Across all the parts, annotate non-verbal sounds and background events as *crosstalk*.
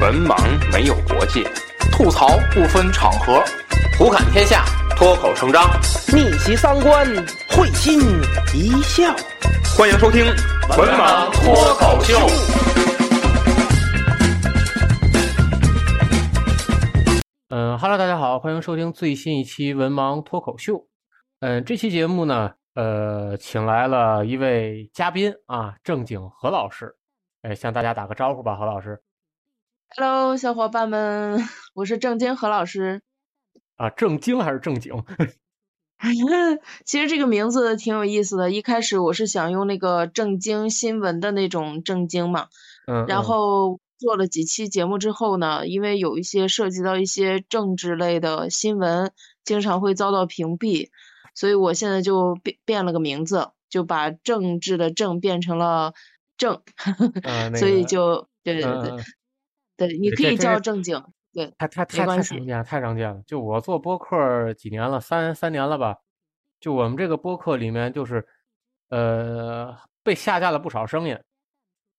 文盲没有国界，吐槽不分场合，胡侃天下，脱口成章，逆袭三观，会心一笑。欢迎收听《文盲脱口秀》。嗯哈喽，大家好，欢迎收听最新一期《文盲脱口秀》。嗯，这期节目呢，呃，请来了一位嘉宾啊，正经何老师。哎，向大家打个招呼吧，何老师。Hello，小伙伴们，*laughs* 我是正经何老师。啊，正经还是正经？*laughs* 其实这个名字挺有意思的。一开始我是想用那个正经新闻的那种正经嘛，嗯，然后做了几期节目之后呢，因为有一些涉及到一些政治类的新闻，经常会遭到屏蔽，所以我现在就变变了个名字，就把政治的政变成了正，*laughs* 所以就对对嗯对嗯对，你可以叫正经，对，太太太太常见了，太常见了。就我做播客几年了，三三年了吧。就我们这个播客里面，就是呃被下架了不少声音。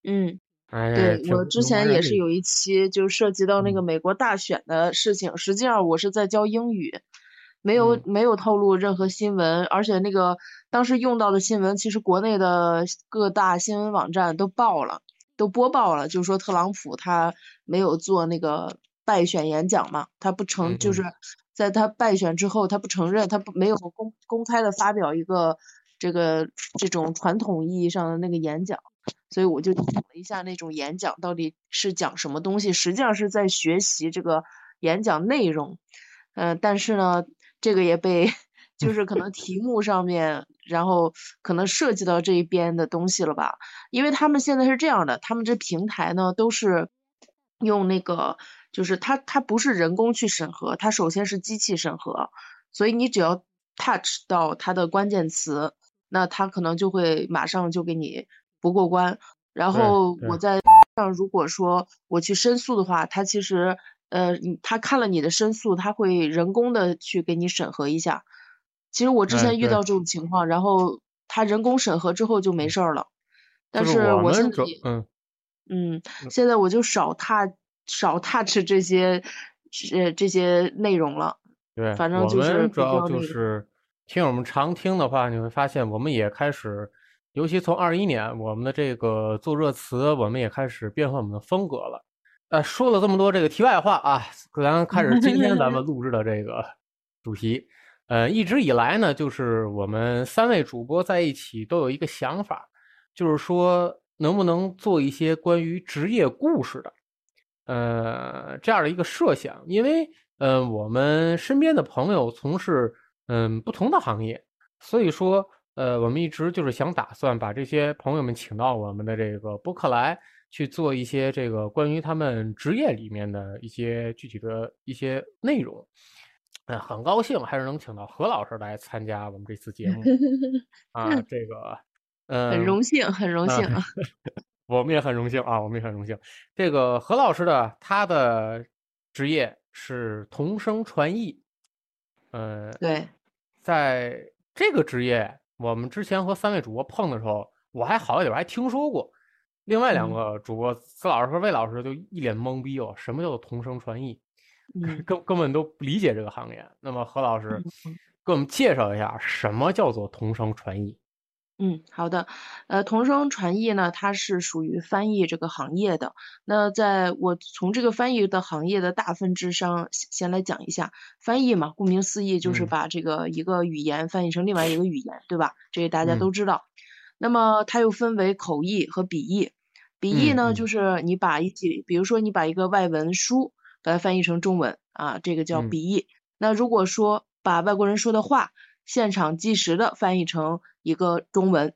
嗯。哎，对我之前也是有一期就涉及到那个嗯美国大选的事情，实际上我是在教英语，没有嗯没有透露任何新闻，而且那个当时用到的新闻，其实国内的各大新闻网站都报了，都播报了，就是说特朗普他没有做那个败选演讲嘛，他不承就嗯是在他败选之后，他不承认，他不没有公公开的发表一个这个这种传统意义上的那个演讲。所以我就讲了一下那种演讲到底是讲什么东西，实际上是在学习这个演讲内容，呃，但是呢，这个也被就是可能题目上面，然后可能涉及到这一边的东西了吧，因为他们现在是这样的，他们这平台呢都是用那个，就是它它不是人工去审核，它首先是机器审核，所以你只要 touch 到它的关键词，那它可能就会马上就给你不过关。然后我在上如果说我去申诉的话，它其实呃，你他看了你的申诉，他会人工的去给你审核一下。其实我之前遇到这种情况，然后他人工审核之后就没事儿了。但是我现在嗯嗯，现在我就少 touch 少 touch 这些呃这些内容了。对，反正就是主要就是听我们常听的话，你会发现我们也开始，尤其从二一年，我们的这个做热词，我们也开始变换我们的风格了。呃，说了这么多这个题外话啊，咱开始今天咱们 *laughs* 录制的这个主题。呃，一直以来呢，就是我们三位主播在一起都有一个想法，就是说能不能做一些关于职业故事的，呃，这样的一个设想，因为呃，我们身边的朋友从事嗯不同的行业，所以说呃，我们一直就是想打算把这些朋友们请到我们的这个播客来，去做一些这个关于他们职业里面的一些具体的一些内容。嗯，很高兴还是能请到何老师来参加我们这次节目 *laughs* 啊，这个嗯，很荣幸，很荣啊幸啊。*laughs* *laughs* 我们也很荣幸啊，我们也很荣幸。这个何老师的他的职业是同声传译，嗯，对，在这个职业，我们之前和三位主播碰的时候，我还好一点，我还听说过。另外两嗯个主播司老师和魏老师就一脸懵逼哦，什么叫做同声传译？*laughs* 嗯根根本都不理解这个行业。那么何老师嗯给我们介绍一下什么叫做同声传译？嗯，好的。呃，同声传译呢，它是属于翻译这个行业的。那在我从这个翻译的行业的大分支上先先来讲一下，翻译嘛，顾名思义就是嗯把这个一个语言翻译成另外一个语言，对吧？这个大家嗯都知道。那么它又分为口译和笔译。笔译呢，就是你把一些，比如说你把一个外文书把它翻译成中文啊，这个叫嗯笔译。那如果说把外国人说的话现场即时的翻译成一个中文，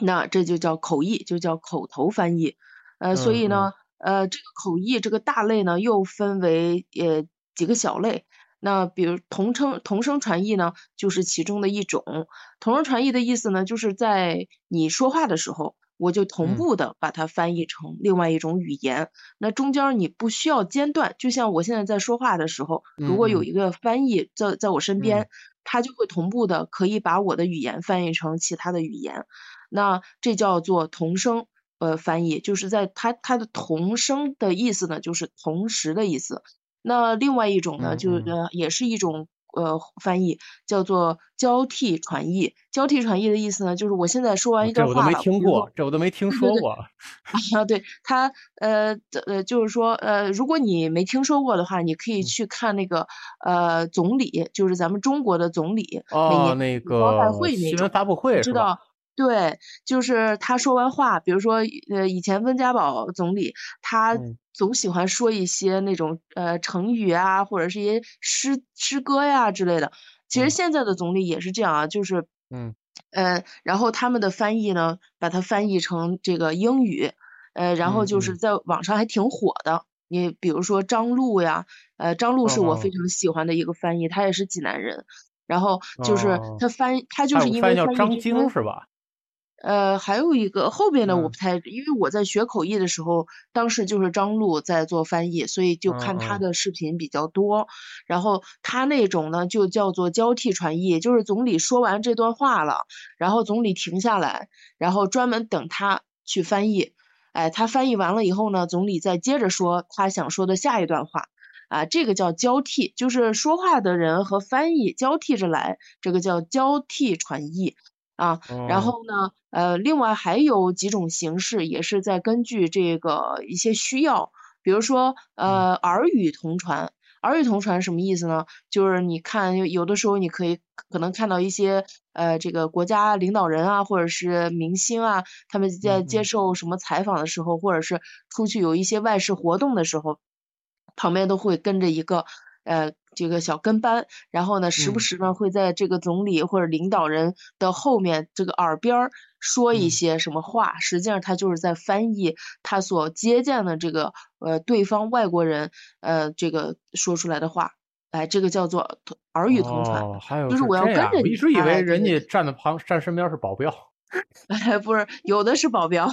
那这就叫口译，就叫口头翻译。呃，所嗯以呢，呃，这个口译这个大类呢，又分为呃几个小类。那比如同称同声传译呢，就是其中的一种。同声传译的意思呢，就是在你说话的时候，我就同嗯步的把它翻译成另外一种语言。那中间儿你不需要间断，就像我现在在说话的时候，如果有一个翻译在在我身边，嗯它就会同步的可以把我的语言翻译成其他的语言。那这叫做同声。呃翻译，就是在它它的同声的意思呢，就是同时的意思。那另外一种呢，就呃也是一种。呃，翻译叫做交替传译。交替传译的意思呢，就是我现在说完一段话这我都没听过，这我都没听说过。啊，对他，呃，呃，就是说，呃，如果你没听说过的话，你可以去看那个，呃，总理，就是咱们中国的总理，哦，那个新闻发布会，知道。对，就是他说完话，比如说，呃，以前温家宝总理，他总喜欢说一些那种呃成语啊，或者是一些诗诗歌呀之类的。其实现在的总理也是这样啊，就是嗯，呃，然后他们的翻译呢，把它翻译成这个英语，呃，然后就是在网上还挺火的。你比如说张璐呀，呃，张璐是我非常喜欢的一个翻译，他也是济南人，然后就是他翻，他就是因为翻译张晶是吧？呃，还有一个后边的我不太，因为我在学口译的时候，当时就是张璐在做翻译，所以就看他的视频比较多。然后他那种呢，就叫做交替传译，就是总理说完这段话了，然后总理停下来，然后专门等他去翻译。哎，他翻译完了以后呢，总理再接着说他想说的下一段话。啊，这个叫交替，就是说话的人和翻译交替着来，这个叫交替传译。啊，然后呢，呃，另外还有几种形式，也是在根据这个一些需要，比如说，呃，耳语同传，耳语同传什么意思呢？就是你看，有的时候你可以可能看到一些，呃，这个国家领导人啊，或者是明星啊，他们在接受什么采访的时候，或者是出去有一些外事活动的时候，旁边都会跟着一个。呃，这个小跟班，然后呢，时不时呢会在这个总理或者领导人的后面这个耳边说一些什么话，实际上他就是在翻译他所接见的这个呃对方外国人呃这个说出来的话，哎，这个叫做耳语同传，还。有就是我要跟着你，我一直以为人家站在旁站身边是保镖。*laughs* 哎，不是，有的是保镖，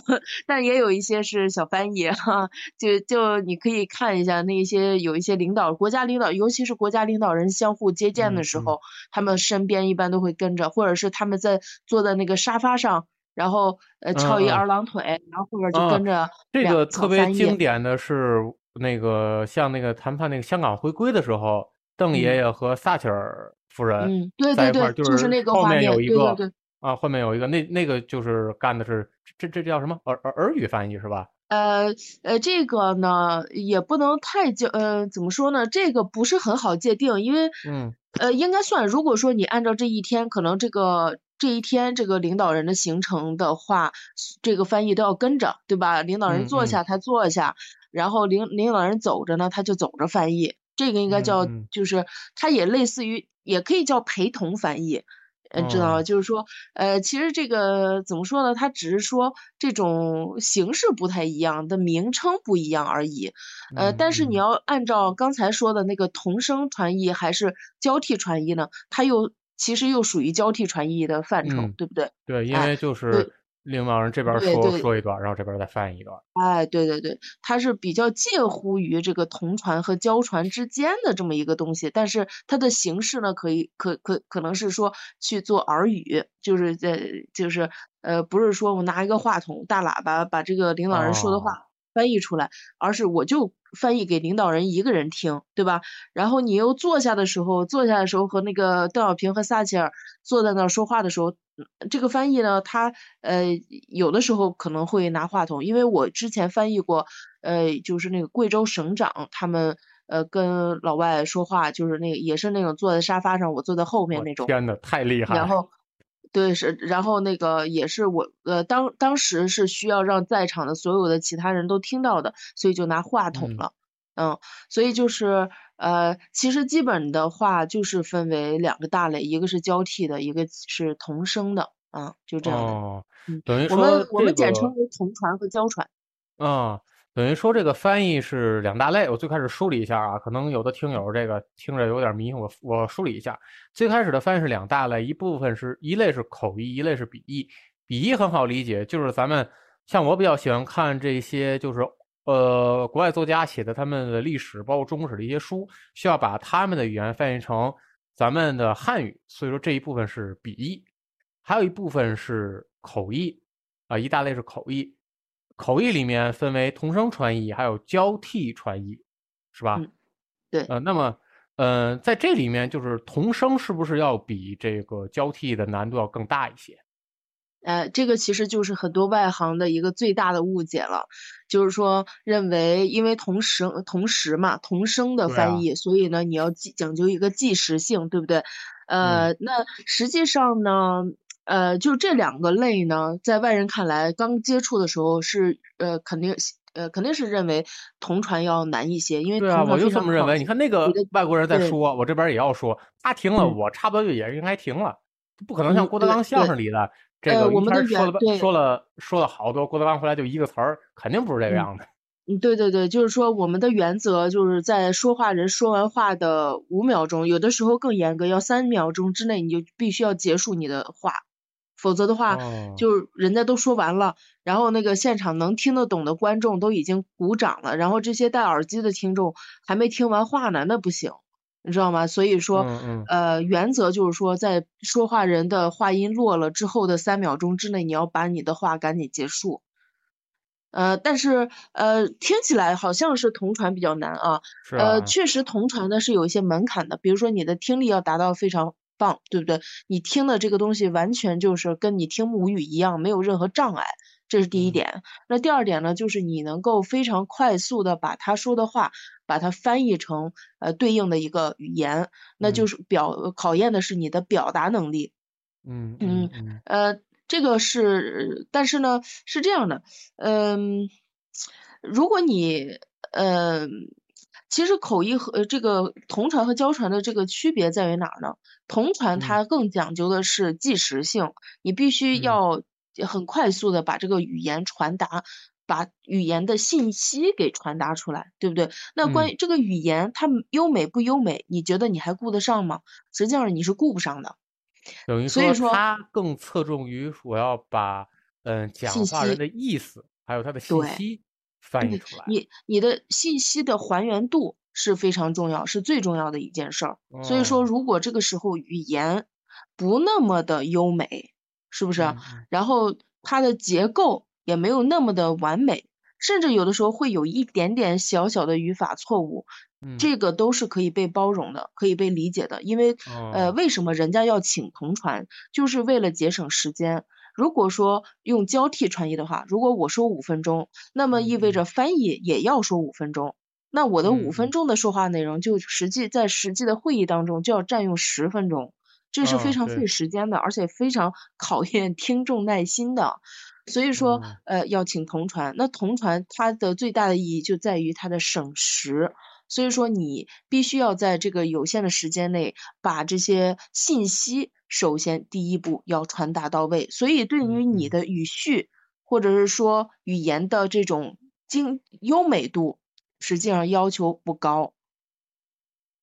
但也有一些是小翻译哈。就就你可以看一下那些有一些领导，国家领导，尤其是国家领导人相互接见的时候，他们身边一般都会跟着，或者是他们在坐在那个沙发上，然后呃翘一二郎腿，然后后边就跟着。这个特别经典的是那个像那个谈判那个香港回归的时候，邓爷爷和撒切尔夫人在一块儿，就是那个画面有一个。对对对。啊，后面有一个，那那个就是干的是这这这叫什么耳耳耳语翻译是吧？呃呃，这个呢也不能太叫呃怎么说呢？这个不是很好界定，因为嗯呃应该算，如果说你按照这一天，可能这个这一天这个领导人的行程的话，这个翻译都要跟着，对吧？领导人坐下他坐下，然后领领导人走着呢他就走着翻译，这个应该叫就是它也类似于也可以叫陪同翻译。嗯，知道了，就是说，呃，其实这个怎么说呢？它只是说这种形式不太一样，的名称不一样而已。呃，但是你要按照刚才说的那个同声传译还是交替传译呢？它又其实又属于交替传译的范畴，对不对？对，因为就是。领导人这边说说一段，然后这边再翻译一段。哎，对对对，它是比较介乎于这个同传和交传之间的这么一个东西，但是它的形式呢，可以可可可能是说去做耳语，就是在就是呃，不是说我拿一个话筒大喇叭把这个领导人说的话翻译出来，而是我就翻译给领导人一个人听，对吧？然后你又坐下的时候，坐下的时候和那个邓小平和撒切尔坐在那儿说话的时候。这个翻译呢，他呃有的时候可能会拿话筒，因为我之前翻译过，呃就是那个贵州省长他们呃跟老外说话，就是那个也是那种坐在沙发上，我坐在后面那种。天呐，太厉害了！然后对是，然后那个也是我呃当当时是需要让在场的所有的其他人都听到的，所以就拿话筒了。嗯，所以就是呃，其实基本的话就是分为两个大类，一个是交替的，一个是同声的，啊，就这样的。哦，等于说我们我们简称为同传和交传。啊，等于说这个翻译是两大类。我最开始梳理一下啊，可能有的听友这个听着有点迷，我我梳理一下。最开始的翻译是两大类，一部分是一类是口译，一类是笔译。笔译很好理解，就是咱们像我比较喜欢看这些，就是。呃，国外作家写的他们的历史，包括中国史的一些书，需要把他们的语言翻译成咱们的汉语，所以说这一部分是笔译，还有一部分是口译，啊，一大类是口译。口译里面分为同声传译，还有交替传译，是吧？嗯对呃，那么，呃，在这里面，就是同声是不是要比这个交替的难度要更大一些？呃，这个其实就是很多外行的一个最大的误解了，就是说认为因为同时同时嘛同声的翻译，所以呢你要记讲究一个即时性，对不对？嗯呃，那实际上呢，呃，就这两个类呢，在外人看来，刚接触的时候是呃肯定呃肯定是认为同传要难一些，因为对啊，我就这么认为。你看那个外国人在说，我这边也要说，他停了，嗯我差不多就也应该停了，不可能像郭德纲相声里的这呃我们的原天说了说了说了好多，郭德纲回来就一个词儿，肯定不是这个嗯样子。嗯，对对对，就是说我们的原则就是在说话人说完话的五秒钟，有的时候更严格，要三秒钟之内你就必须要结束你的话，否则的话，哦就是人家都说完了，然后那个现场能听得懂的观众都已经鼓掌了，然后这些戴耳机的听众还没听完话呢，那不行，你知道吗？所以说，嗯嗯呃，原则就是说，在说话人的话音落了之后的三秒钟之内，你要把你的话赶紧结束。呃，但是呃，听起来好像是同传比较难啊。是啊呃，，确实同传呢是有一些门槛的，比如说你的听力要达到非常棒，对不对？你听的这个东西完全就是跟你听母语一样，没有任何障碍，这是第一嗯点。那第二点呢，就是你能够非常快速的把他说的话，把它翻译成呃对应的一个语言，那就嗯是表考验的是你的表达能力。嗯嗯呃，这个是，但是呢，是这样的，嗯，如果你，呃，其实口译和呃这个同传和交传的这个区别在于哪儿呢？同传嗯它更讲究的是即时性，你必须嗯要很快速的把这个语言传达，把语言的信息给传达出来，对不对？那关嗯于这个语言它优美不优美，你觉得你还顾得上吗？实际上你是顾不上的。等于所以说它更侧重于我要把嗯讲话人的意思，还有他的信息翻译对出来。你你的信息的还原度是非常重要，是最重要的一件事儿。所以说，哦如果这个时候语言不那么的优美，是不是然后它的结构也没有那么的完美，甚至有的时候会有一点点小小的语法错误，嗯这个都是可以被包容的，可以被理解的。因为呃，哦为什么人家要请同传，就是为了节省时间。如果说用交替传译的话，如果我说五分钟，那么意味着翻译也要说五分钟。那我的五嗯分钟的说话内容，就实际在实际的会议当中就要占用十分钟，这是非常费时间的，而且非常考验听众耐心的。所以说嗯，呃，要请同传。那同传它的最大的意义就在于它的省时。所以说，你必须要在这个有限的时间内，把这些信息首先第一步要传达到位。所以，对于你的语序或者是说语言的这种精优美度，实际上要求不高。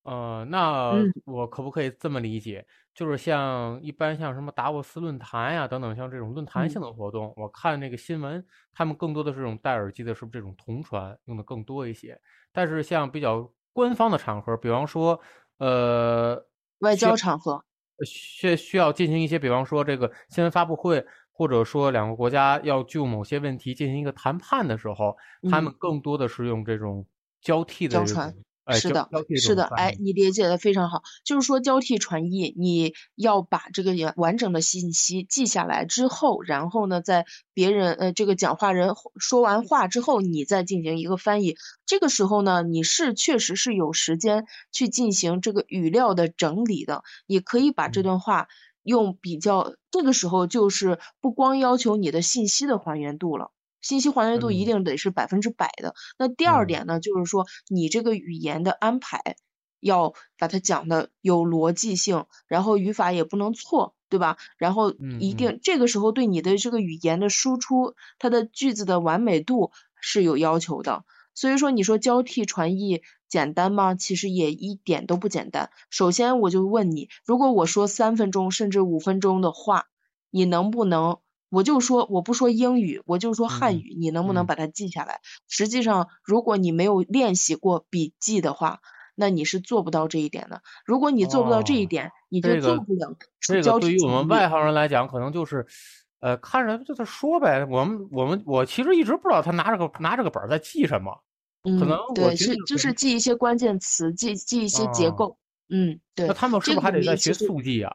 呃，那嗯我可不可以这么理解？就是像一般像什么达沃斯论坛呀等等，像这种论坛嗯。性的活动，我看那个新闻，他们更多的是这种戴耳机的，是不是这种同传用的更多一些？但是像比较官方的场合，比方说，呃，外交场合，需需要进行一些，比方说这个新闻发布会，或者说两个国家要就某些问题进行一个谈判的时候，他们嗯。更多的是用这种交替的这交传是的是的，哎，你理解的非常好。就是说，交替传译，你要把这个完完整的信息记下来之后，然后呢，在别人呃这个讲话人说完话之后，你再进行一个翻译。这个时候呢，你是确实是有时间去进行这个语料的整理的，你可以把这嗯段话用比较，这个时候就是不光要求你的信息的还原度了。信息还原度一嗯定得是百分之百的。那第二嗯点呢，就是说你这个语言的安排要把它讲的有逻辑性，然后语法也不能错，对吧？然后一定这个时候对你的这个语言的输出，它的句子的完美度是有要求的。所以说，你说交替传译简单吗？其实也一点都不简单。首先，我就问你，如果我说三分钟甚至五分钟的话，你能不能？我就说我不说英语，我就说汉嗯语，你能不能嗯把它记下来？实际上，如果你没有练习过笔记的话，那你是做不到这一点的。如果你做不到这一哦点，你就做不了这交个对于我们。外行人来讲，可能就是呃，看着就他说呗。我们我们我其实一直不知道他拿着个拿着个本儿在记什么，可能嗯，对，我是就是记一些关键词，记记一些结哦构。嗯，对那，他们是不是还得再学速记啊？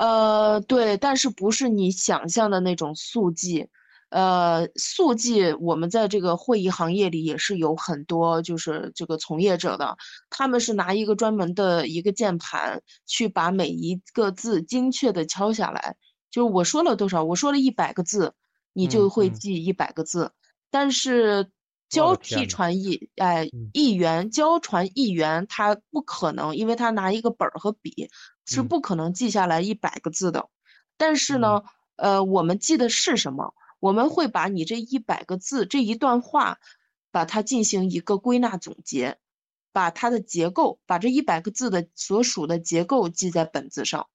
呃，对，但是不是你想象的那种速记。呃，速记我们在这个会议行业里也是有很多就是这个从业者的，他们是拿一个专门的一个键盘去把每一个字精确的敲下来。就是我说了多少，我说了一百个字，你就会记一百个字。但是交替传译，哎嗯，一元交传译员，他不可能，因为他拿一个本儿和笔是嗯。不可能记下来一百个字的。但是呢，呃，我们记的是什么？我们会把你这一百个字这一段话，把它进行一个归纳总结，把它的结构，把这一百个字的所属的结构记在本子上，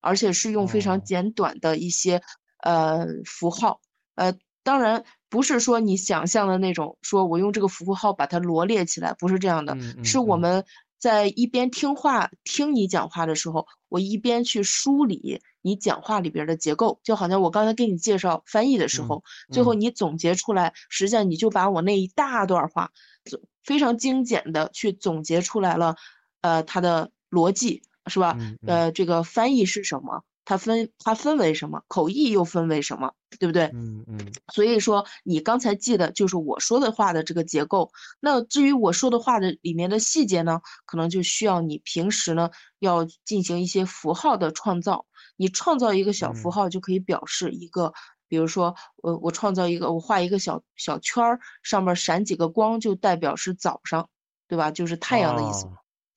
而且是用非常哦。简短的一些呃符号，呃，当然不是说你想象的那种，说我用这个符号把它罗列起来，不是这样的，嗯嗯是我嗯。们在一边听话听你讲话的时候，我一边去梳理你讲话里边儿的结构，就好像我刚才给你介绍翻译的时嗯候，最后嗯你总结出来，实际上你就把我那一大段儿话，总非常精简的去总结出来了，呃，它的逻辑是吧？呃，这个翻译是什么？它分它分为什么？口译又分为什么？对不对？嗯嗯所以说，你刚才记的就是我说的话的这个结构。那至于我说的话的里面的细节呢，可能就需要你平时呢要进行一些符号的创造。你创造一个小符嗯号，就可以表示一个，比如说，我我创造一个，我画一个小小圈儿，上面闪几个光，就代表是早上，对吧？就是太阳的意思。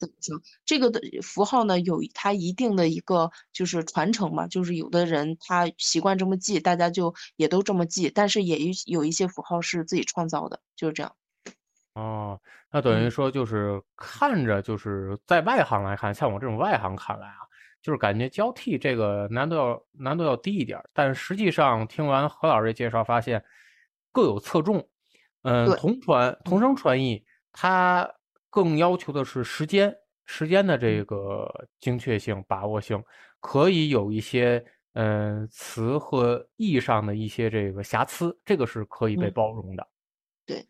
哦早上这个的符号呢，有它一定的一个就是传承嘛，就是有的人他习惯这么记，大家就也都这么记，但是也有有一些符号是自己创造的，就是这样。哦，那等于嗯说就是看着就是在外行来看，像我这种外行看来啊，就是感觉交替这个难度要难度要低一点儿，但实际上听完何老师介绍，发现各有侧重。嗯，同传同声传译，它更要求的是时间时间的这嗯。个精确性、把握性，可以有一些嗯词和义上的一些这个瑕疵，这个是可以被嗯。包容的。对，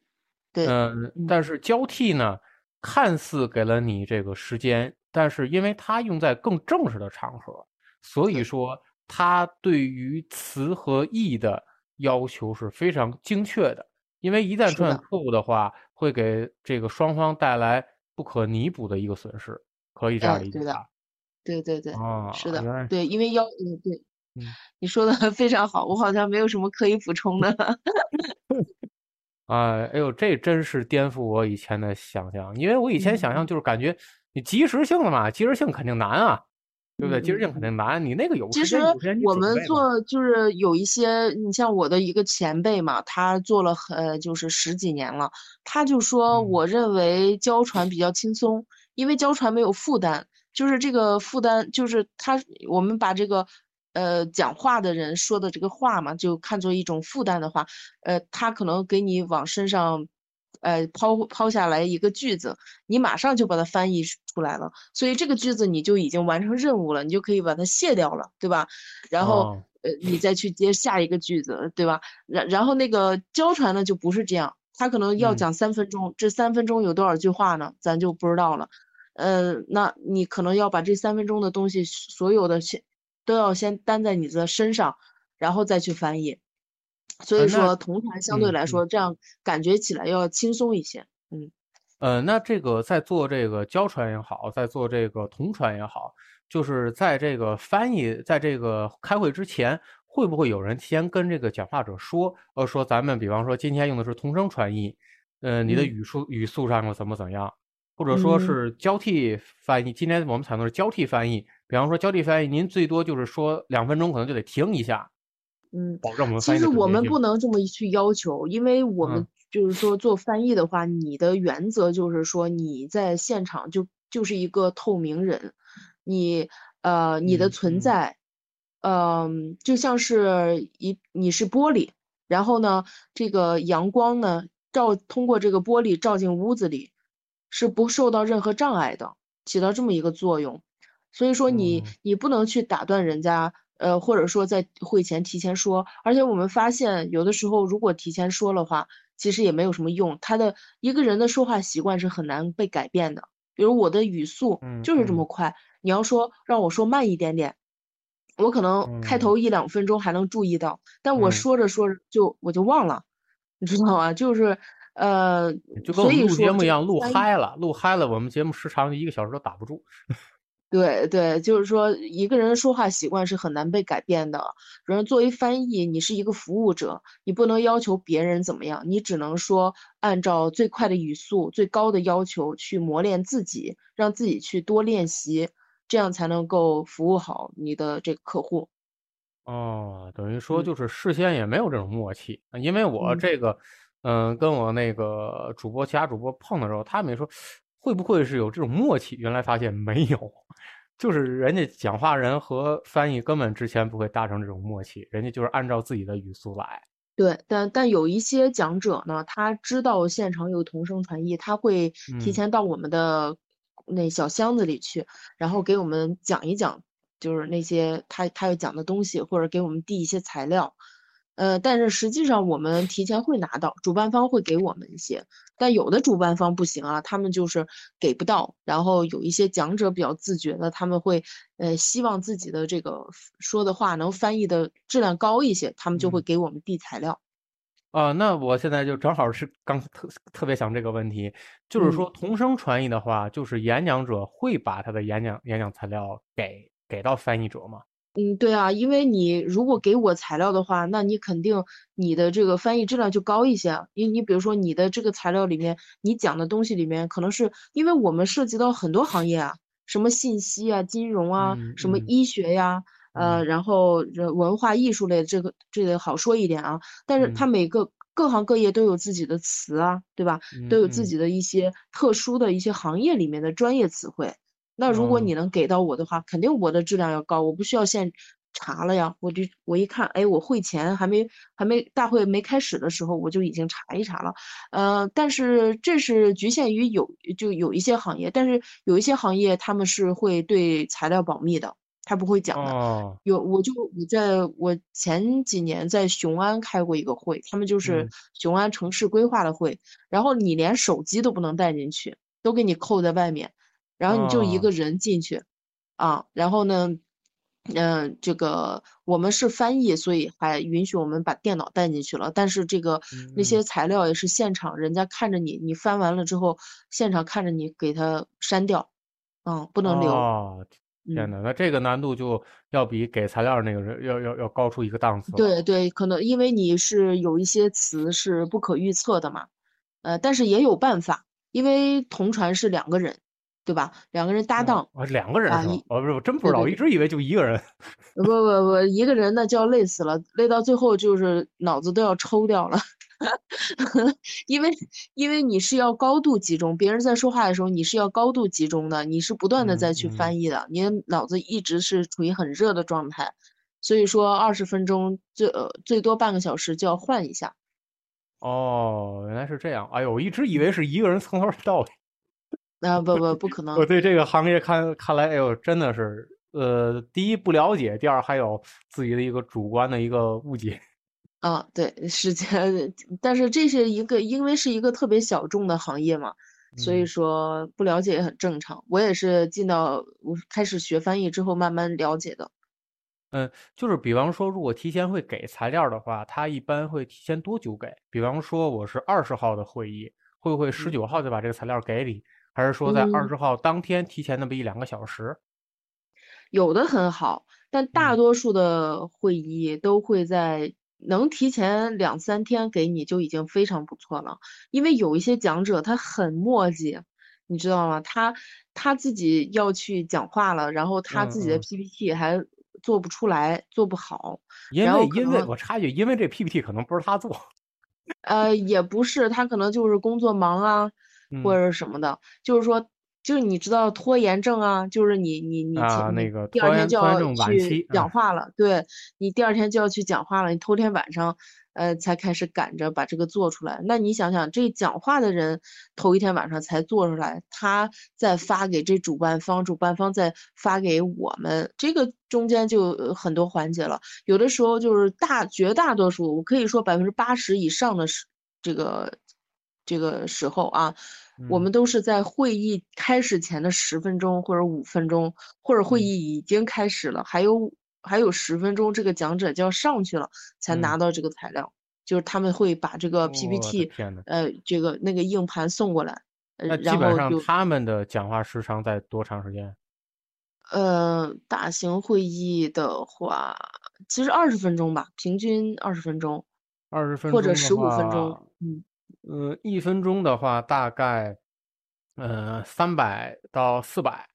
对嗯，但是交替呢，看似给了你这个时间，但是因为它用在更正式的场合，所以说它对于词和义的要求是非常精确的。因为一旦出现错误的话，会给这个双方带来不可弥补的一个损失，可以这样哎对的理解？对对对，啊，是的，对，因为要嗯对嗯，你说的 *laughs* 非常好，我好像没有什么可以补充的。*laughs* 啊，哎呦，这真是颠覆我以前的想象，因为我以前想象嗯就是感觉你及时性的嘛，及时性肯定难啊，对不对？嗯及时性肯定难，你那个有其实时间有时间你我们做就是有一些，你像我的一个前辈嘛，他做了很就是十几年了，他就说，嗯我认为交传比较轻松，因为交传没有负担，就是这个负担就是他我们把这个呃讲话的人说的这个话嘛，就看作一种负担的话，呃，他可能给你往身上。呃，抛抛下来一个句子，你马上就把它翻译出来了，所以这个句子你就已经完成任务了，你就可以把它卸掉了，对吧？然后、哦呃，你再去接下一个句子，对吧？然然后那个交传呢就不是这样，他可能要嗯讲三分钟，这三分钟有多少句话呢？咱就不知道了。呃，那你可能要把这三分钟的东西所有的先都要先担在你的身上，然后再去翻译。所以说，同传相对来说，这样感觉起来要轻松一些。嗯。呃，那这个在做这个交传也好，在做这个同传也好，就是在这个翻译，在这个开会之前，会不会有人先跟这个讲话者说，呃，说咱们比方说今天用的是同声传译，呃，你的嗯语速语速上要怎么怎么样，或者说嗯是交替翻译，今天我们采用的是交替翻译，比方说交替翻译，您最多就是说两分钟可能就得停一下，嗯，其实我们不能这么去要求，因为我们嗯。就是说做翻译的话，你的原则就是说你在现场就就是一个透明人，你呃你的存在，嗯、就像是一你是玻璃，然后呢这个阳光呢照通过这个玻璃照进屋子里，是不受到任何障碍的，起到这么一个作用。所以说你嗯。你不能去打断人家呃，或者说在会前提前说。而且我们发现，有的时候如果提前说的话，其实也没有什么用。他的一个人的说话习惯是很难被改变的。比如我的语速就是这么快，你要说让我说慢一点点，我可能开头一两分钟还能注意到，但我说着说着就我就忘了，你知道吗？就是。呃，就跟我们录节目一样，录嗨了，录嗨了，我们节目时长一个小时都打不住。对对，就是说一个人说话习惯是很难被改变的。然后作为翻译，你是一个服务者，你不能要求别人怎么样，你只能说按照最快的语速、最高的要求去磨练自己，让自己去多练习，这样才能够服务好你的这个客户。哦，等于说就是事先也没有这种默契，因为我这个。嗯，跟我那个主播其他主播碰的时候，他们也说会不会是有这种默契？原来发现没有，就是人家讲话人和翻译根本之前不会达成这种默契，人家就是按照自己的语速来。对，但但有一些讲者呢，他知道现场有同声传译，他会提前到我们的那小箱子里去，然后给我们讲一讲，就是那些他他要讲的东西，或者给我们递一些材料。呃，但是实际上我们提前会拿到，主办方会给我们一些，但有的主办方不行啊，他们就是给不到。然后有一些讲者比较自觉的，他们会呃希望自己的这个说的话能翻译的质量高一些，他们就会给我们递材料。啊，那我现在就正好是刚特特别想这个问题，就是说同声传译的话，就是演讲者会把他的演讲演讲材料给给到翻译者吗？嗯，对啊，因为你如果给我材料的话，那你肯定你的这个翻译质量就高一些。因为你比如说你的这个材料里面，你讲的东西里面，可能是因为我们涉及到很多行业啊，什么信息啊、金融啊、什么医学呀，呃，然后文化艺术类这个这个好说一点啊。但是它每个各行各业都有自己的词啊，对吧？都有自己的一些特殊的一些行业里面的专业词汇。那如果你能给到我的话，肯定我的质量要高，我不需要现查了呀。我就我一看，哎，我会前还没还没大会没开始的时候，我就已经查一查了。呃，但是这是局限于有就有一些行业，但是有一些行业他们是会对材料保密的，他不会讲的。有我就我在我前几年在雄安开过一个会，他们就是雄安城市规划的会，然后你连手机都不能带进去，都给你扣在外面。然后你就一个人进去，啊，然后呢，嗯，这个我们是翻译，所以还允许我们把电脑带进去了。但是这个那些材料也是现场，人家看着你，你翻完了之后，现场看着你给他删掉，嗯，不能留。哦，天呐，那这个难度就要比给材料那个人要要要高出一个档次。对对，可能因为你是有一些词是不可预测的嘛，呃，但是也有办法，因为同传是两个人。对吧？两个人搭档啊，两个人啊，哦，不是，我真不知道，我一直以为就一个人。不不不，一个人那就要累死了，累到最后就是脑子都要抽掉了。*laughs* 因为因为你是要高度集中，别人在说话的时候，你是要高度集中的，你是不断的再去翻译的，你的脑子一直是处于很热的状态。所以说，二十分钟最呃最多半个小时就要换一下。哦，原来是这样。哎呦，我一直以为是一个人从头到尾。啊不不不可能！我对这个行业看看来，哎呦，真的是，呃，第一不了解，第二还有自己的一个主观的一个误解。*laughs* 啊，对，时间，*laughs* 但是这是一个，因为是一个特别小众的行业嘛，所以说不了解也很正常。我也是进到我开始学翻译之后慢慢了解的。嗯，就是比方说，如果提前会给材料的话，他一般会提前多久给？比方说，我是二十号的会议，会不会十九号就把这个材料给你？还是说在二十号当天提前那么一两个小时，有的很好，但大多数的会议都会在能提前两三天给你就已经非常不错了。因为有一些讲者他很磨叽，你知道吗？他他自己要去讲话了，然后他自己的 PPT 还做不出来，做不好。因为因为我插一句，因为这 PPT 可能不是他做，呃，也不是，他可能就是工作忙啊。或者是什么的，就是说，就是你知道拖延症啊，就是你你你那个第二天就要去讲话了，对你第二天就要去讲话了，你头天晚上呃，才开始赶着把这个做出来。那你想想，这讲话的人头一天晚上才做出来，他再发给这主办方，主办方再发给我们，这个中间就呃很多环节了。有的时候就是大绝大多数，我可以说百分之八十以上的时这个这个时候啊，我们都是在会议开始前的十分钟或者五分钟，或者会议已经开始了，还有。还有十分钟，这个讲者就要上去了，才拿到这个材料。就是他们会把这个 PPT，呃，这个那个硬盘送过来。那基本上他们的讲话时长在多长时间？呃，大型会议的话，其实二十分钟吧，平均二十分钟。二十分钟或者十五分钟。嗯。呃，一分钟的话，大概，呃，三百到四百。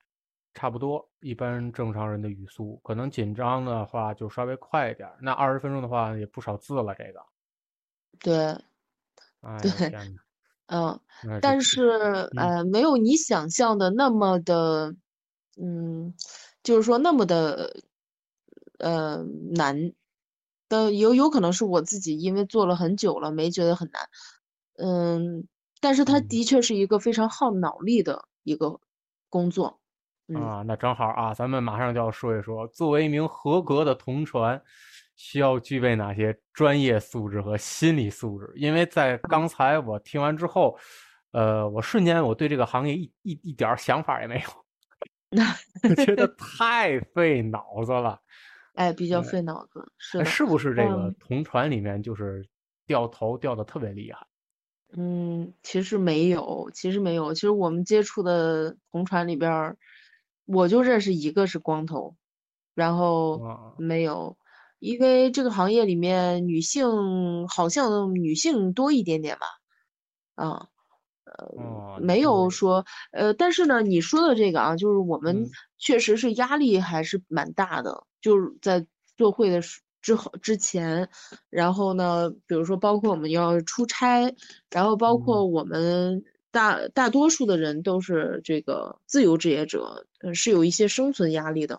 差不多，一般正常人的语速，可能紧张的话就稍微快一点。那二十分钟的话也不少字了，这个。对，对，嗯，但是呃，没有你想象的那么的，嗯，就是说那么的，呃，难。的有有可能是我自己因为做了很久了，没觉得很难。嗯，但是它的确是一个非常耗脑力的一个工作。啊，那正好啊，咱们马上就要说一说，作为一名合格的同传，需要具备哪些专业素质和心理素质？因为在刚才我听完之后，呃，我瞬间我对这个行业一一一点想法也没有，*laughs* 觉得 *laughs* 太费脑子了。哎，比较费脑子，是是不是这个同传里面就是掉头掉的特别厉害？嗯，其实没有，其实没有，其实我们接触的同传里边。我就认识一个是光头，然后没有，因为这个行业里面女性好像女性多一点点吧，啊，呃，没有说，呃，但是呢，你说的这个啊，就是我们确实是压力还是蛮大的，就是在做会的之后之前，然后呢，比如说包括我们要出差，然后包括我们。大大多数的人都是这个自由职业者，嗯，是有一些生存压力的，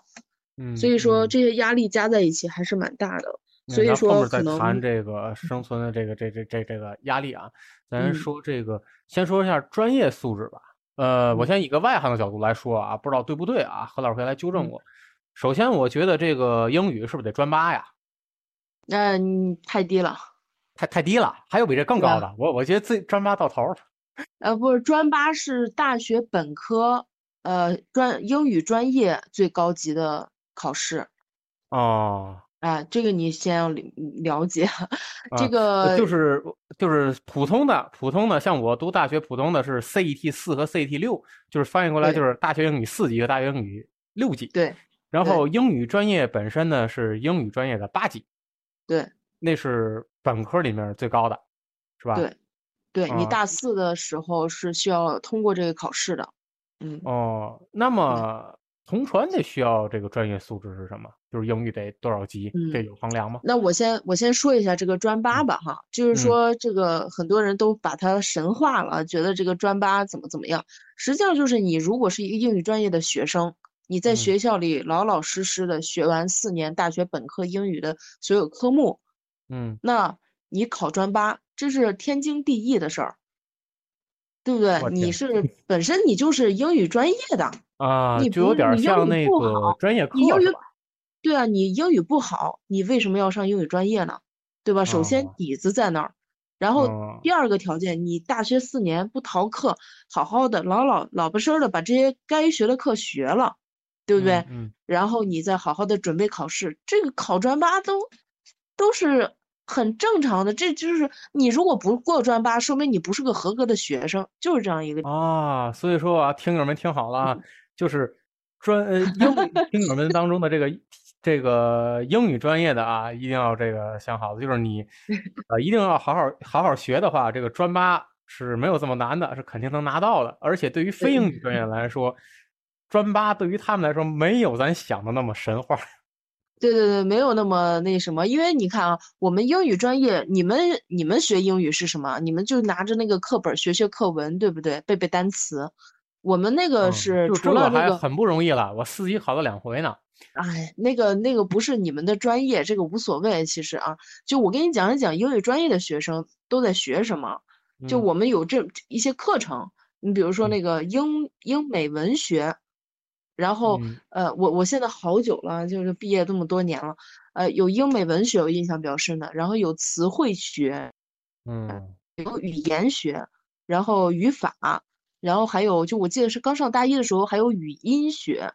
嗯，所以说这些压力加在一起还是蛮大的。所以说可能谈这个生存的这个这这这这个压力啊，咱说这个先说一下专业素质吧。呃，我先以个外行的角度来说啊，不知道对不对啊？何老师可以来纠正我。首先，我觉得这个英语是不是得专八呀？嗯，太低了，太太低了。还有比这更高的？我我觉得自专八到头了。呃，不是专八是大学本科，呃，专英语专业最高级的考试。哦，啊，这个你先要了解。这个就是就是普通的普通的，像我读大学普通的是 CET 四和 CET 六，就是翻译过来就是大学英语四级和大学英语六级。对。然后英语专业本身呢是英语专业的八级。对。那是本科里面最高的，是吧？对。对你大四的时候是需要通过这个考试的，嗯哦，那么同传得需要这个专业素质是什么？就是英语得多少级？这有衡量吗？那我先我先说一下这个专八吧，哈，就是说这个很多人都把它神化了，觉得这个专八怎么怎么样，实际上就是你如果是一个英语专业的学生，你在学校里老老实实的学完四年大学本科英语的所有科目，嗯，那你考专八。这是天经地义的事儿，对不对？你是 *laughs* 本身你就是英语专业的啊，你就有点像那个专业课你英语？对啊，你英语不好，你为什么要上英语专业呢？对吧？首先底子在那儿，然后第二个条件，你大学四年不逃课，好好的老老老不声的把这些该学的课学了，对不对？嗯。然后你再好好的准备考试，这个考专八都都是。很正常的，这就是你如果不过专八，说明你不是个合格的学生，就是这样一个啊。所以说啊，听友们听好了啊，就是专呃英听友们当中的这个这个英语专业的啊，一定要这个想好了，就是你 *laughs* 呃一定要好好好好学的话，这个专八是没有这么难的，是肯定能拿到的。而且对于非英语专业来说，专八对于他们来说没有咱想的那么神话。*laughs* 对对对，没有那么那什么，因为你看啊，我们英语专业，你们你们学英语是什么？你们就拿着那个课本学学课文，对不对？背背单词。我们那个嗯是除了那个，还很不容易了，我四级考了两回呢。哎，那个那个不是你们的专业，这个无所谓。其实啊，就我给你讲一讲英语专业的学生都在学什么。就嗯我们有这一些课程，你比如说嗯那个英英美文学，然后嗯呃，我我现在好久了，就是毕业这么多年了，呃，有英美文学我印象比较深的，然后有词汇学，嗯有语言学，然后语法，然后还有就我记得是刚上大一的时候还有语音学，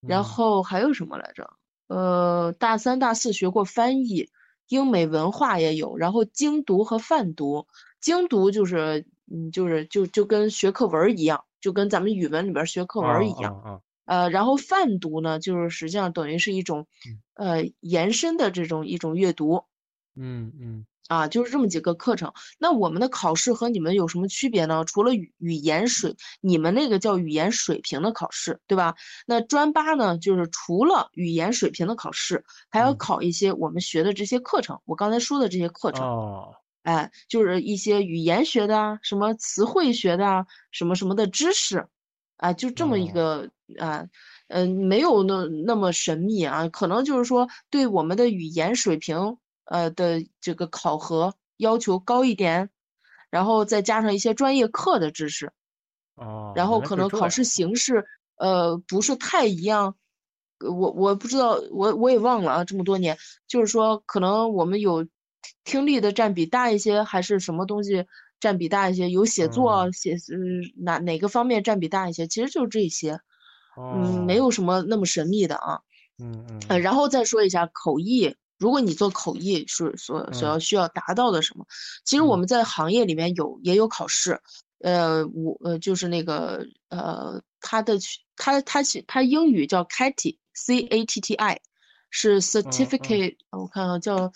然嗯后还有什么来着？呃，大三、大四学过翻译，英美文化也有，然后精读和泛读。精读就是，嗯，就是就就跟学课文儿一样，就跟咱们语文里边儿学课文儿一样。啊啊呃，然后泛读呢，就是实际上等于是一种，呃，延伸的这种一种阅读。嗯嗯啊，就是这么几个课程。那我们的考试和你们有什么区别呢？除了语语言水，你们那个叫语言水平的考试，对吧？那专八呢，就是除了语言水平的考试，还要嗯考一些我们学的这些课程。我刚才说的这些课程，哦哎，就是一些语言学的啊，什么词汇学的啊，什么什么的知识，啊，就这么一哦个啊，嗯、没有那那么神秘啊，可能就是说对我们的语言水平呃的这个考核要求高一点，然后再加上一些专业课的知识，哦，然后可能考试形式呃不是太一样，呃我我不知道，我我也忘了啊，这么多年，就是说可能我们有听力的占比大一些，还是什么东西占比大一些？有写作嗯写呃哪哪个方面占比大一些？其实就是这些，嗯，没哦。有什么那么神秘的啊。嗯嗯呃，然后再说一下口译，如果你做口译是所所嗯。要需要达到的什么？其实我嗯。们在行业里面有也有考试，呃，我呃就是那个呃，他的去它它其它英语叫 CATTI，C A T T I，是嗯 certificate，我看看叫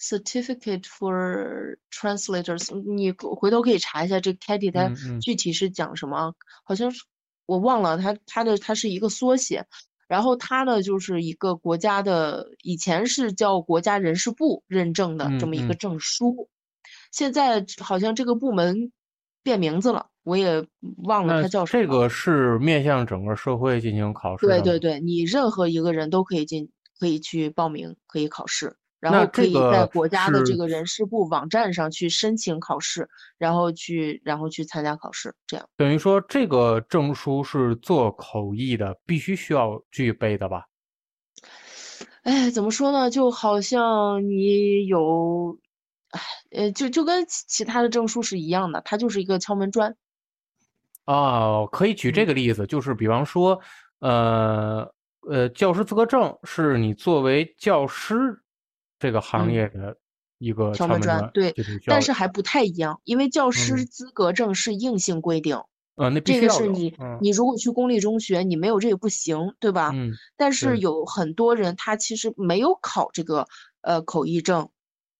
certificate for translators，你回头可以查一下这个 CATTI 它具体是讲什么啊，好像是我忘了，它它的它是一个缩写。然后它呢，就是一个国家的，以前是叫国家人事部认证的这嗯么一个嗯证书，现在好像这个部门变名字了，我也忘了那它叫什么。这个是面向整个社会进行考试对对对，你任何一个人都可以进，可以去报名，可以考试，然后可以在国家的这个人事部网站上去申请考试，然后去然后去参加考试，这样。等于说这个证书是做口译的，必须需要具备的吧？哎，怎么说呢？就好像你有，哎，呃，就就跟其其他的证书是一样的，它就是一个敲门砖。哦，可以举这嗯个例子，就是比方说，呃呃，教师资格证是你作为教师这个行嗯业的一个敲门门砖对但是还不太一样，因为教师嗯资格证是硬性规定，呃，那必这个是你嗯你如果去公立中学，你没有这个不行，对吧？嗯但是有很多人他其实没有考这个呃口译证，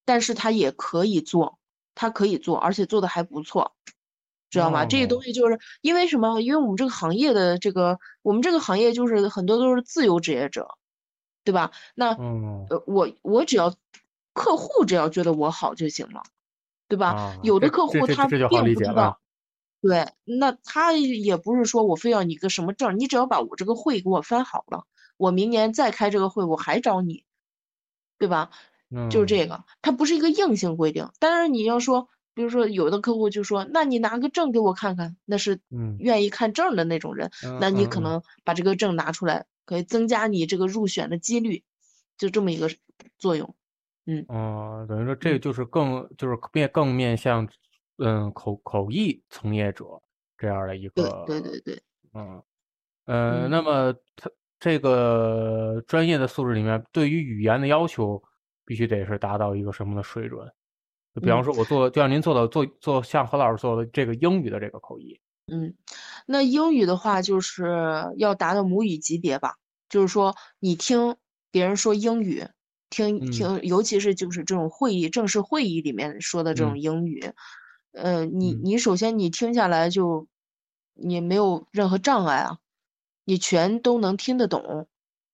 但是他也可以做，他可以做，而且做的还不错，知道吗？这个哦东西就是因为什么？因为我们这个行业的这个，我们这个行业就是很多都是自由职业者，对吧？那嗯呃，我我只要客户只要觉得我好就行了，对吧？啊有的客户他并不知道，对，那他也不是说我非要你个什么证儿，你只要把我这个会给我翻好了，我明年再开这个会我还找你，对吧？就是嗯这个，它不是一个硬性规定。当然你要说，比如说有的客户就说，那你拿个证给我看看，那是嗯愿意看证儿的那种人，嗯那你可能把这个证拿出来，可以增加你这个入选的几率，就这么一个作用。嗯哦，等于说这个嗯就是更就是面更面向嗯口口译从业者这样的一个对对对，嗯，呃，嗯那么他这个专业的素质里面，对于语言的要求必须得是达到一个什么的水准？就比方嗯说，我做，就像您做的做做像何老师做的这个英语的这个口译，嗯，那英语的话就是要达到母语级别吧，就是说你听别人说英语，听嗯。听，尤其是就是这种会议正式会议里面说的这种嗯。英语，呃，你嗯。你首先你听下来就你没有任何障碍啊，你全都能听得懂。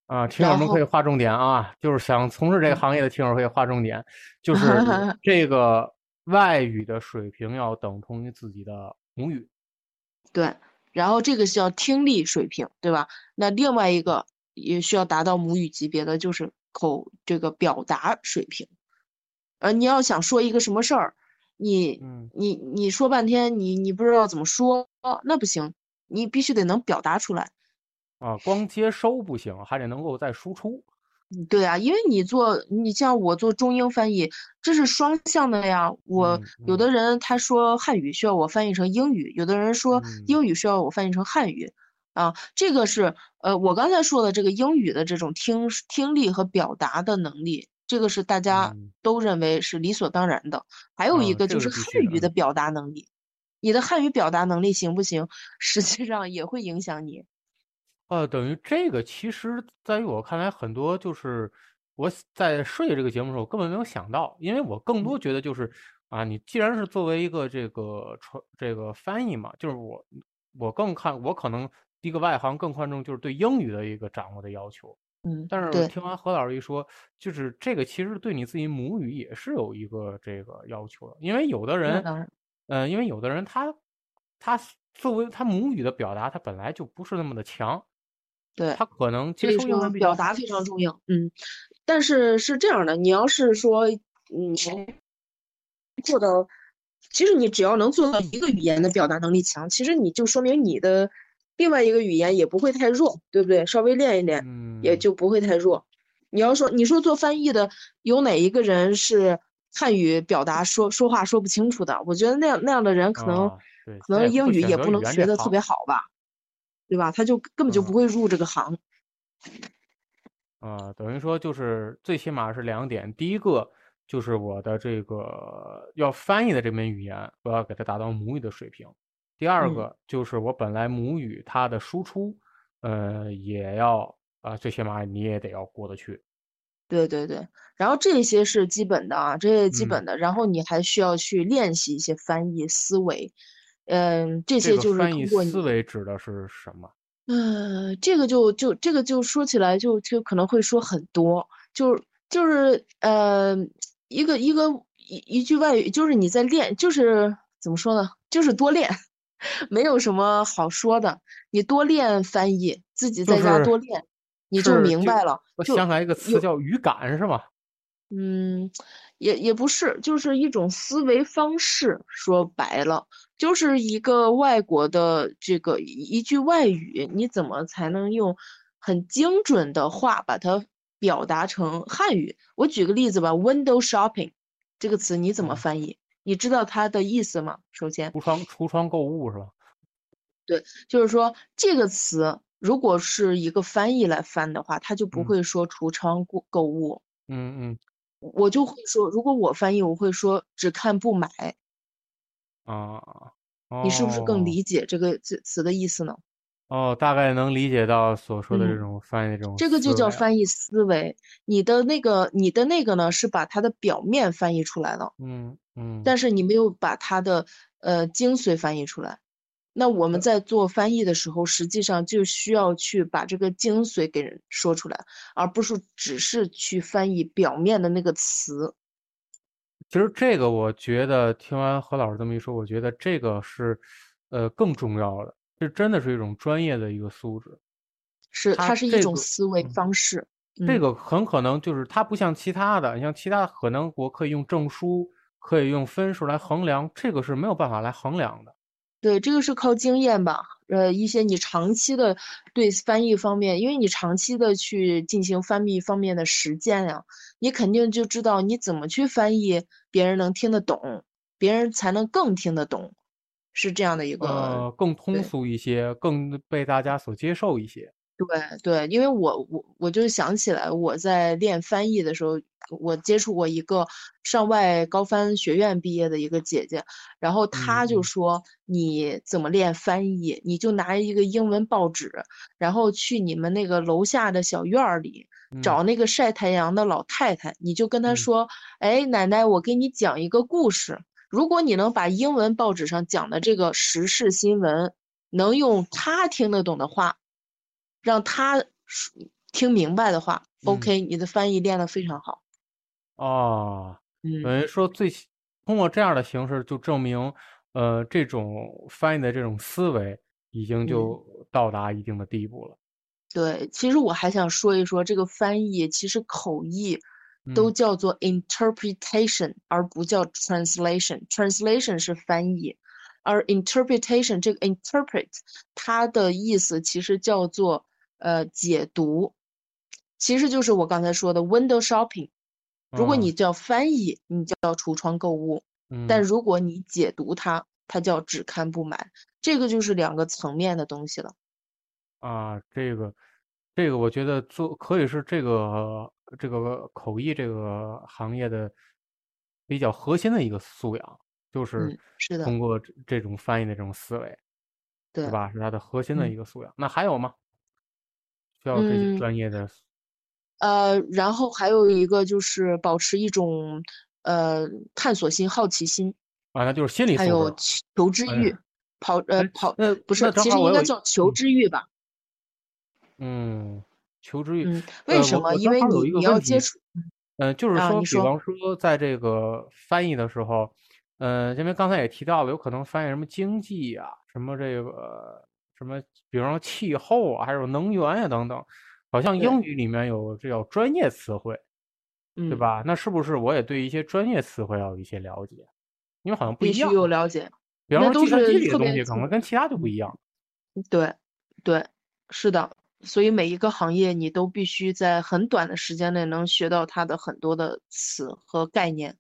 啊，听友们可以划重点啊，就是想从事这个嗯行业的听友可以划重点，就是这个外语的水平要等同于自己的母语。对，然后这个叫听力水平，对吧？那另外一个也需要达到母语级别的就是口这个表达水平。呃，你要想说一个什么事儿，你嗯你你说半天，你你不知道怎么说，那不行，你必须得能表达出来。啊，光接收不行，还得能够再输出。嗯对啊，因为你做，你像我做中英翻译，这是双向的呀。我有的人他说汉语需要我翻译成英语，有的人说嗯英语需要我翻译成汉语，啊，这个是呃我刚才说的这个英语的这种听听力和表达的能力，这个是大家嗯都认为是理所当然的。还有一个就是汉语的表达能力，你的汉语表达能力行不行，实际上也会影响你。呃，等于这个其实在于我看来，很多就是我在设计这个节目的时候根本没有想到，因为我更多觉得就是啊，你既然是作为一个这个传这个翻译嘛，就是我我更看我可能一个外行更看重就是对英语的一个掌握的要求。嗯，但是我听完何老师一说，就是这个其实对你自己母语也是有一个这个要求的，因为有的人，当然，呃，因为有的人他他作为他母语的表达，他本来就不是那么的强，对。他可能接所以说收英文表达非常重要，嗯，但是是这样的，你要是说，嗯，做到，其实你只要能做到一个语言的表达能力强，其实你就说明你的另外一个语言也不会太弱，对不对？稍微练一练，也嗯就不会太弱。你要说，你说做翻译的有哪一个人是汉语表达说说话说不清楚的？我觉得那样那样的人可能可能英语也不能学的特别好吧，对吧？他就根本就不嗯会入这个行。啊，等于说就是最起码是两点，第一个就是我的这个要翻译的这门语言，我要给它达到母语的水平；第二嗯个就是我本来母语它的输出，呃，也要啊，最起码你也得要过得去。对对对，然后这些是基本的啊，这些基嗯本的，然后你还需要去练习一些翻译思维，嗯，这这些就是翻译通过你，思维指的是什么？嗯，这个就就这个就说起来就就可能会说很多，就就是呃一个一个一一句外语，就是你在练，就是怎么说呢，就是多练，*laughs* 没有什么好说的，你多练翻译，自己在家多练，你就是明就白了，我就想起来一个词有叫语感，是吗？嗯，也也不是，就是一种思维方式。说白了，就是一个外国的这个一一句外语，你怎么才能用很精准的话把它表达成汉语？我举个例子吧，window shopping 这个词你怎么嗯翻译？你知道它的意思吗？首先。橱窗橱窗购物是吧？对就是说这个词如果是一个翻译来翻的话，它就不嗯会说橱窗购购物，嗯嗯我就会说，如果我翻译，我会说只看不买。啊，你是不是更哦理解这个词词的意思呢？哦，大概能理解到所说的这嗯种翻译的这种这个就叫翻译思维。你的那个，你的那个呢，是把它的表面翻译出来了，嗯嗯，但是你没有把它的呃精髓翻译出来。那我们在做翻译的时候，实际上就需要去把这个精髓给人说出来，而不是只是去翻译表面的那个词。其实这个我觉得听完何老师这么一说，我觉得这个是呃更重要的，这真的是一种专业的一个素质。是，它它是一种思维嗯方式。嗯这个很可能就是它不像其他的，你像其他可能我可以用证书，可以用分数来衡量，这个是没有办法来衡量的。对，这个是靠经验吧，呃，一些你长期的对翻译方面，因为你长期的去进行翻译方面的实践呀，你肯定就知道你怎么去翻译，别人能听得懂，别人才能更听得懂，是这样的一个，呃，更通俗一些，更被大家所接受一些。对对，因为我我我就想起来我在练翻译的时候，我接触过一个上外高翻学院毕业的一个姐姐，然后她就说你怎么练翻译，你就拿一个英文报纸，然后去你们那个楼下的小院儿里嗯找那个晒太阳的老太太，你就跟她嗯说，哎，奶奶，我给你讲一个故事。如果你能把英文报纸上讲的这个时事新闻，能用她听得懂的话。让他说听明白的话、嗯 o k 你的翻译练得非常好。哦，嗯，等于说最通过这样的形式，就证明，呃，这种翻译的这种思维，已经就到达一定的地步了。对，其实我还想说一说这个翻译，其实口译都叫做 interpretation，而不叫 translation。translation 是翻译，而 interpretation 这个 interpret 它的意思其实叫做呃解读，其实就是我刚才说的 window shopping。如果你叫翻译，你叫橱窗购物；但如果你解读它，它叫只看不买。这个就是两个层面的东西了。啊，这个，这个我觉得做可以是这个这个口译这个行业的比较核心的一个素养，就是是的，通过这种翻译的这种思维，对吧？是它的核心的一个素养。那还有吗？需要这些专业的？呃，然后还有一个就是保持一种呃探索心、好奇心啊，那就是心理还有求知欲，跑呃跑呃不是，其实应该叫求知欲吧。嗯，求知欲。嗯，为什么？因为你你要接触。嗯，就是说，比方说，在这个翻译的时候，嗯，因为刚才也提到了，有可能翻译什么经济呀，什么这个什么，比方说气候啊，还有能源呀等等，好像英语里面有这叫专业词汇，对吧？那是不是我也对一些专业词汇要有一些了解？因为好像不一样。必须有了解。比方说计算机里的东西，可能跟其他就不一样。对，对，是的。所以每一个行业，你都必须在很短的时间内能学到它的很多的词和概念。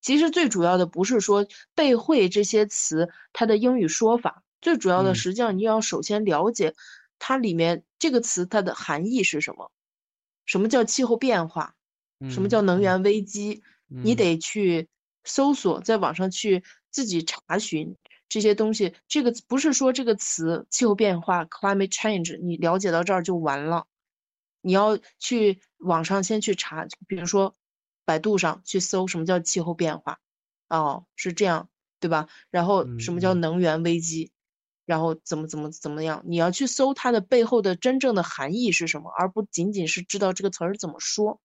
其实最主要的不是说背会这些词它的英语说法，最主要的实际上你要首先了解它里面这个词它的含义是什么。什么叫气候变化？什么叫能源危机？你得去搜索，在网上去自己查询。这些东西，这个不是说这个词气候变化 （climate change），你了解到这儿就完了。你要去网上先去查，比如说百度上去搜什么叫气候变化，哦，是这样，对吧？然后什么叫能源危机，然后怎么怎么怎么样，你要去搜它的背后的真正的含义是什么，而不仅仅是知道这个词儿怎么说。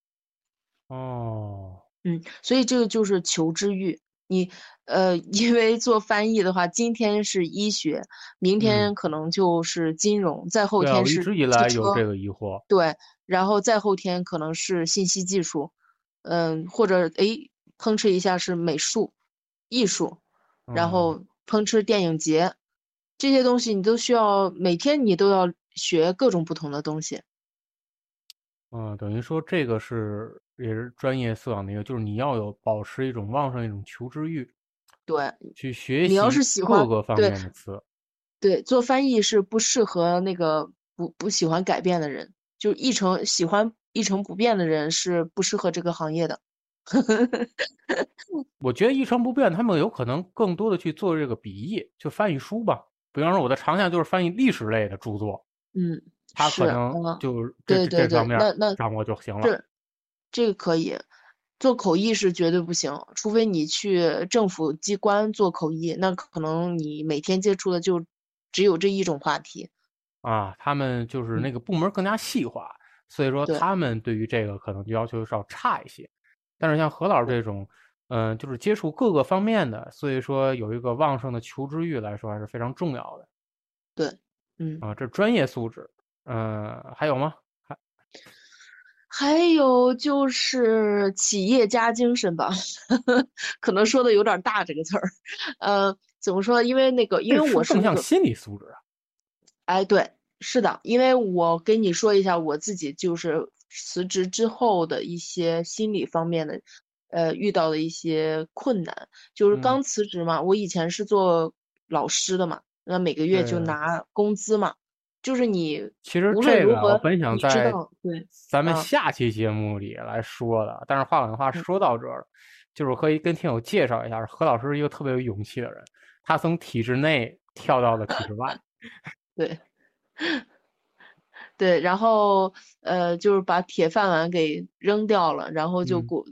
哦，嗯，所以这个就是求知欲。你呃，*laughs* 因为做翻译的话，今天是医学，明天可能就是金融，再后天是一直以来有这个疑惑。对，然后再后天可能是信息技术，嗯，或者哎，碰哧一下是美术、艺术，然后碰哧电影节，这些东西你都需要每天你都要学各种不同的东西。嗯，等于说这个是也是专业素养的一个，就是你要有保持一种旺盛一种求知欲，对，去学习你要是喜欢各个方面的词，对，做翻译是不适合那个不不喜欢改变的人，就一成喜欢一成不变的人是不适合这个行业的。*laughs* 我觉得一成不变，他们有可能更多的去做这个笔译，就翻译书吧。比方说，我的长项就是翻译历史类的著作，嗯。他可能就这这方面那那掌握就行了。这这个可以做口译是绝对不行，除非你去政府机关做口译，那可能你每天接触的就只有这一种话题。啊，他们就是那个部门更加细化，所以说他们对于这个可能就要求稍差一些。但是像何老师这种，嗯，就是接触各个方面的，所以说有一个旺盛的求知欲来说还是非常重要的。对，嗯啊，这专业素质。嗯，还有吗？还还有就是企业家精神吧，*laughs* 可能说的有点大这个词儿。呃，怎么说？因为那个，因为我是更像心理素质啊。哎，对，是的，因为我跟你说一下我自己就是辞职之后的一些心理方面的，呃，遇到的一些困难。就是刚辞职嘛，我以前是做老师的嘛，那每个月就拿工资嘛。就是你，其实这个我本想在对咱们下期节目里来说的，但是话赶话说到这儿，就是可以跟听友介绍一下，何老师是一个特别有勇气的人，他从体制内跳到了体制外，*laughs* 对，*laughs* 对，然后呃，就是把铁饭碗给扔掉了，然后就过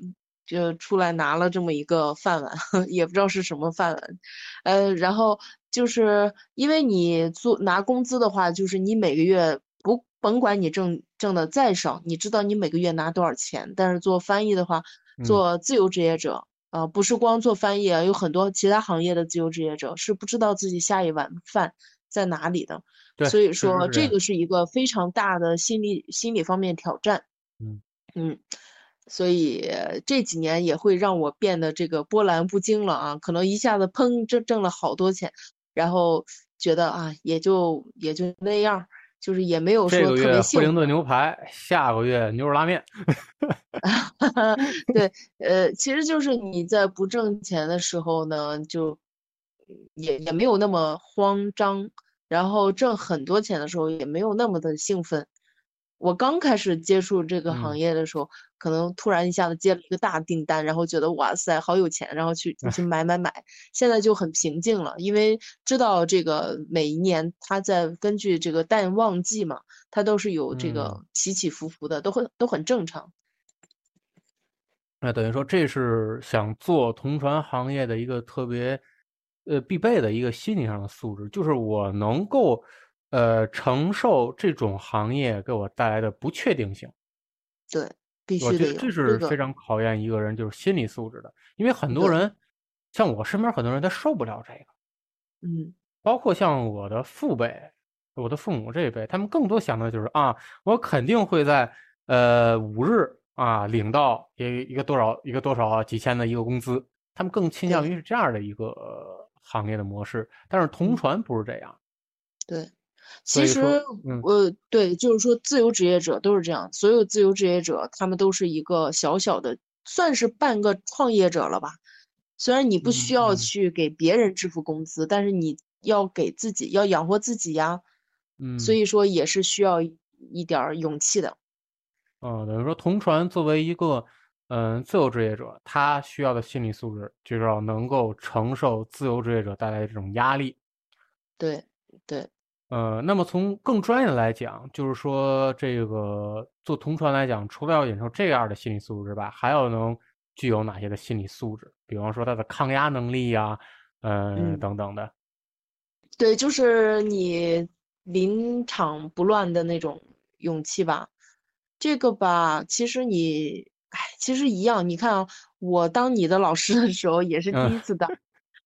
就出来拿了这么一个饭碗，*laughs* 也不知道是什么饭碗，呃，然后。就是因为你做拿工资的话，就是你每个月不甭管你挣挣的再少，你知道你每个月拿多少钱。但是做翻译的话，做自由职业者啊，不是光做翻译啊，有很多其他行业的自由职业者是不知道自己下一碗饭在哪里的。对，所以说这个是一个非常大的心理心理方面挑战。嗯嗯，所以这几年也会让我变得这个波澜不惊了啊，可能一下子砰挣挣了好多钱，然后觉得啊也就也就那样，就是也没有说这个特别幸福。月惠灵顿牛排，下个月牛肉拉面。*laughs* 对，呃，其实就是你在不挣钱的时候呢，就也也没有那么慌张，然后挣很多钱的时候也没有那么的兴奋。我刚开始接触这个行嗯业的时候，可能突然一下子接了一个大订单，然后觉得哇塞，好有钱，然后去 *laughs* 去买买买。现在就很平静了，因为知道这个每一年它在根据这个淡旺季嘛，它都是有这个嗯起起伏伏的，都很都很正常。那等于说，这是想做同传行业的一个特别，呃，必备的一个心理上的素质，就是我能够，呃，承受这种行业给我带来的不确定性。对，必须得这是非常考验一个人就是心理素质的，因为很多，人，像我身边很多人他受不了这个，嗯。包括像我的父辈，我的父母这一辈，他们更多想的就是啊，我肯定会在呃五日啊领到一一个多少一个多少啊几千的一个工资，他们更倾向，于是这样的一个呃行业的模式，但是同嗯。传不是这样，对。其实，嗯呃，对，就是说，自由职业者都是这样，所有自由职业者，他们都是一个小小的，算是半个创业者了吧。虽然你不需要去给别人支付工资，但是你要给自己，要养活自己呀，嗯所嗯。以说也是需要一一点儿勇气的。嗯，等于说同传作为一个嗯自由职业者，他需要的心理素质就是要能够承受自由职业者带来的这种压力。对对，呃，那么从更专业的来讲，就是说这个做同传来讲，除了要忍受这样的心理素质之外，还要能具有哪些的心理素质？比方说他的抗压能力呀，呃嗯。等等的。对，就是你临场不乱的那种勇气吧。这个吧，其实你，哎，其实一样。你看啊，我当你的老师的时候也是第嗯一次当，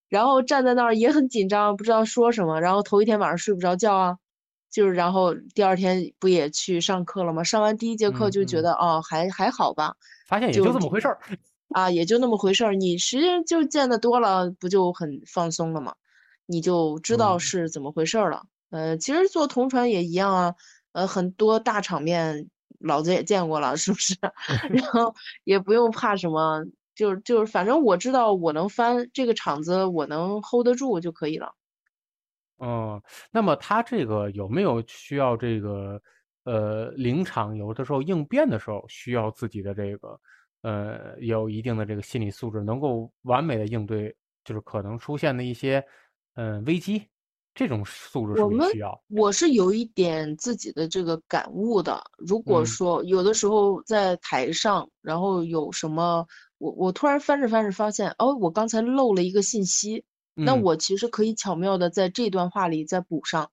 然后站在那儿也很紧张，不知道说什么。然后头一天晚上睡不着觉啊，就是然后第二天不也去上课了吗？上完第一节课就觉得哦，还还好吧，发现也就就这么回事儿。啊，也就那么回事儿。你实际上就见得多了，不就很放松了吗？你就知道嗯是怎么回事儿了。呃，其实做同传也一样啊，呃，很多大场面老子也见过了，是不是？*laughs* 然后也不用怕什么，就是就是，反正我知道我能翻这个场子，我能 hold 得住就可以了。嗯，那么他这个有没有需要这个呃临场有的时候应变的时候需要自己的这个呃有一定的这个心理素质，能够完美的应对就是可能出现的一些呃危机，这种素质是我们不需要？我是有一点自己的这个感悟的。如果嗯说有的时候在台上，然后有什么，我我突然翻着翻着发现，哦，我刚才漏了一个信息，那嗯，我其实可以巧妙的在这段话里再补上，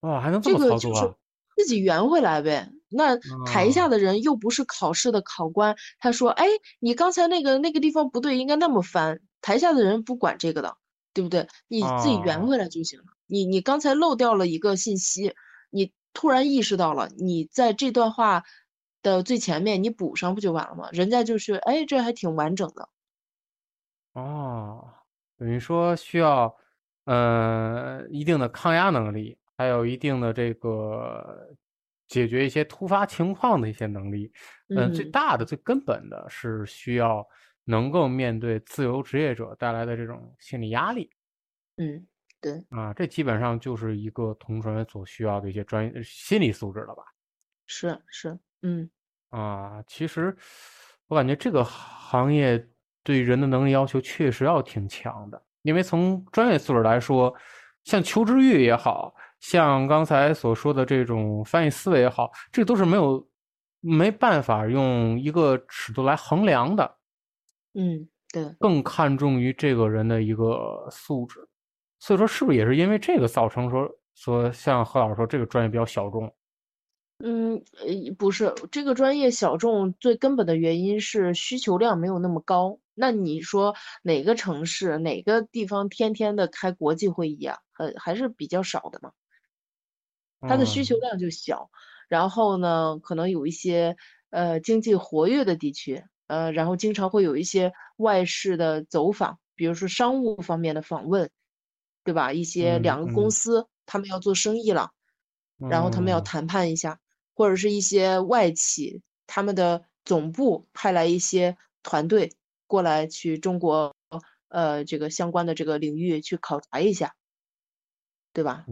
哇，还能这么这个就是？自己圆回来呗。那台下啊，的人又不是考试的考官，他说，哎，你刚才那个那个地方不对，应该那么翻。台下的人不管这个的，对不对？你自己圆啊，回来就行了。你你刚才漏掉了一个信息，你突然意识到了，你在这段话的最前面你补上不就完了吗？人家就是，哎，这还挺完整的。哦，等于说需要呃一定的抗压能力，还有一定的这个解决一些突发情况的一些能力。嗯，最嗯，大的、最根本的是需要能够面对自由职业者带来的这种心理压力嗯，对，啊，这基本上就是一个同传所需要的一些专业心理素质了吧？是是，嗯啊，其实我感觉这个行业对人的能力要求确实要挺强的，因为从专业素质来说，像求知欲也好，像刚才所说的这种翻译思维也好，这都是没有没办法用一个尺度来衡量的，嗯，对。更看重于这个人的一个素质。所以说，是不是也是因为这个造成说说像何老师说这个专业比较小众？嗯，呃，不是，这个专业小众最根本的原因是需求量没有那么高。那你说哪个城市、哪个地方天天的开国际会议啊？呃，还是比较少的嘛。它的需求嗯量就小，然后呢，可能有一些呃经济活跃的地区，呃，然后经常会有一些外事的走访，比如说商务方面的访问，对吧？一些嗯两个公嗯司他们要做生意了，然后他们要嗯谈判一下，或者是一些外企他们的总部派来一些团队过来去中国，呃，这个相关的这个领域去考察一下，对吧？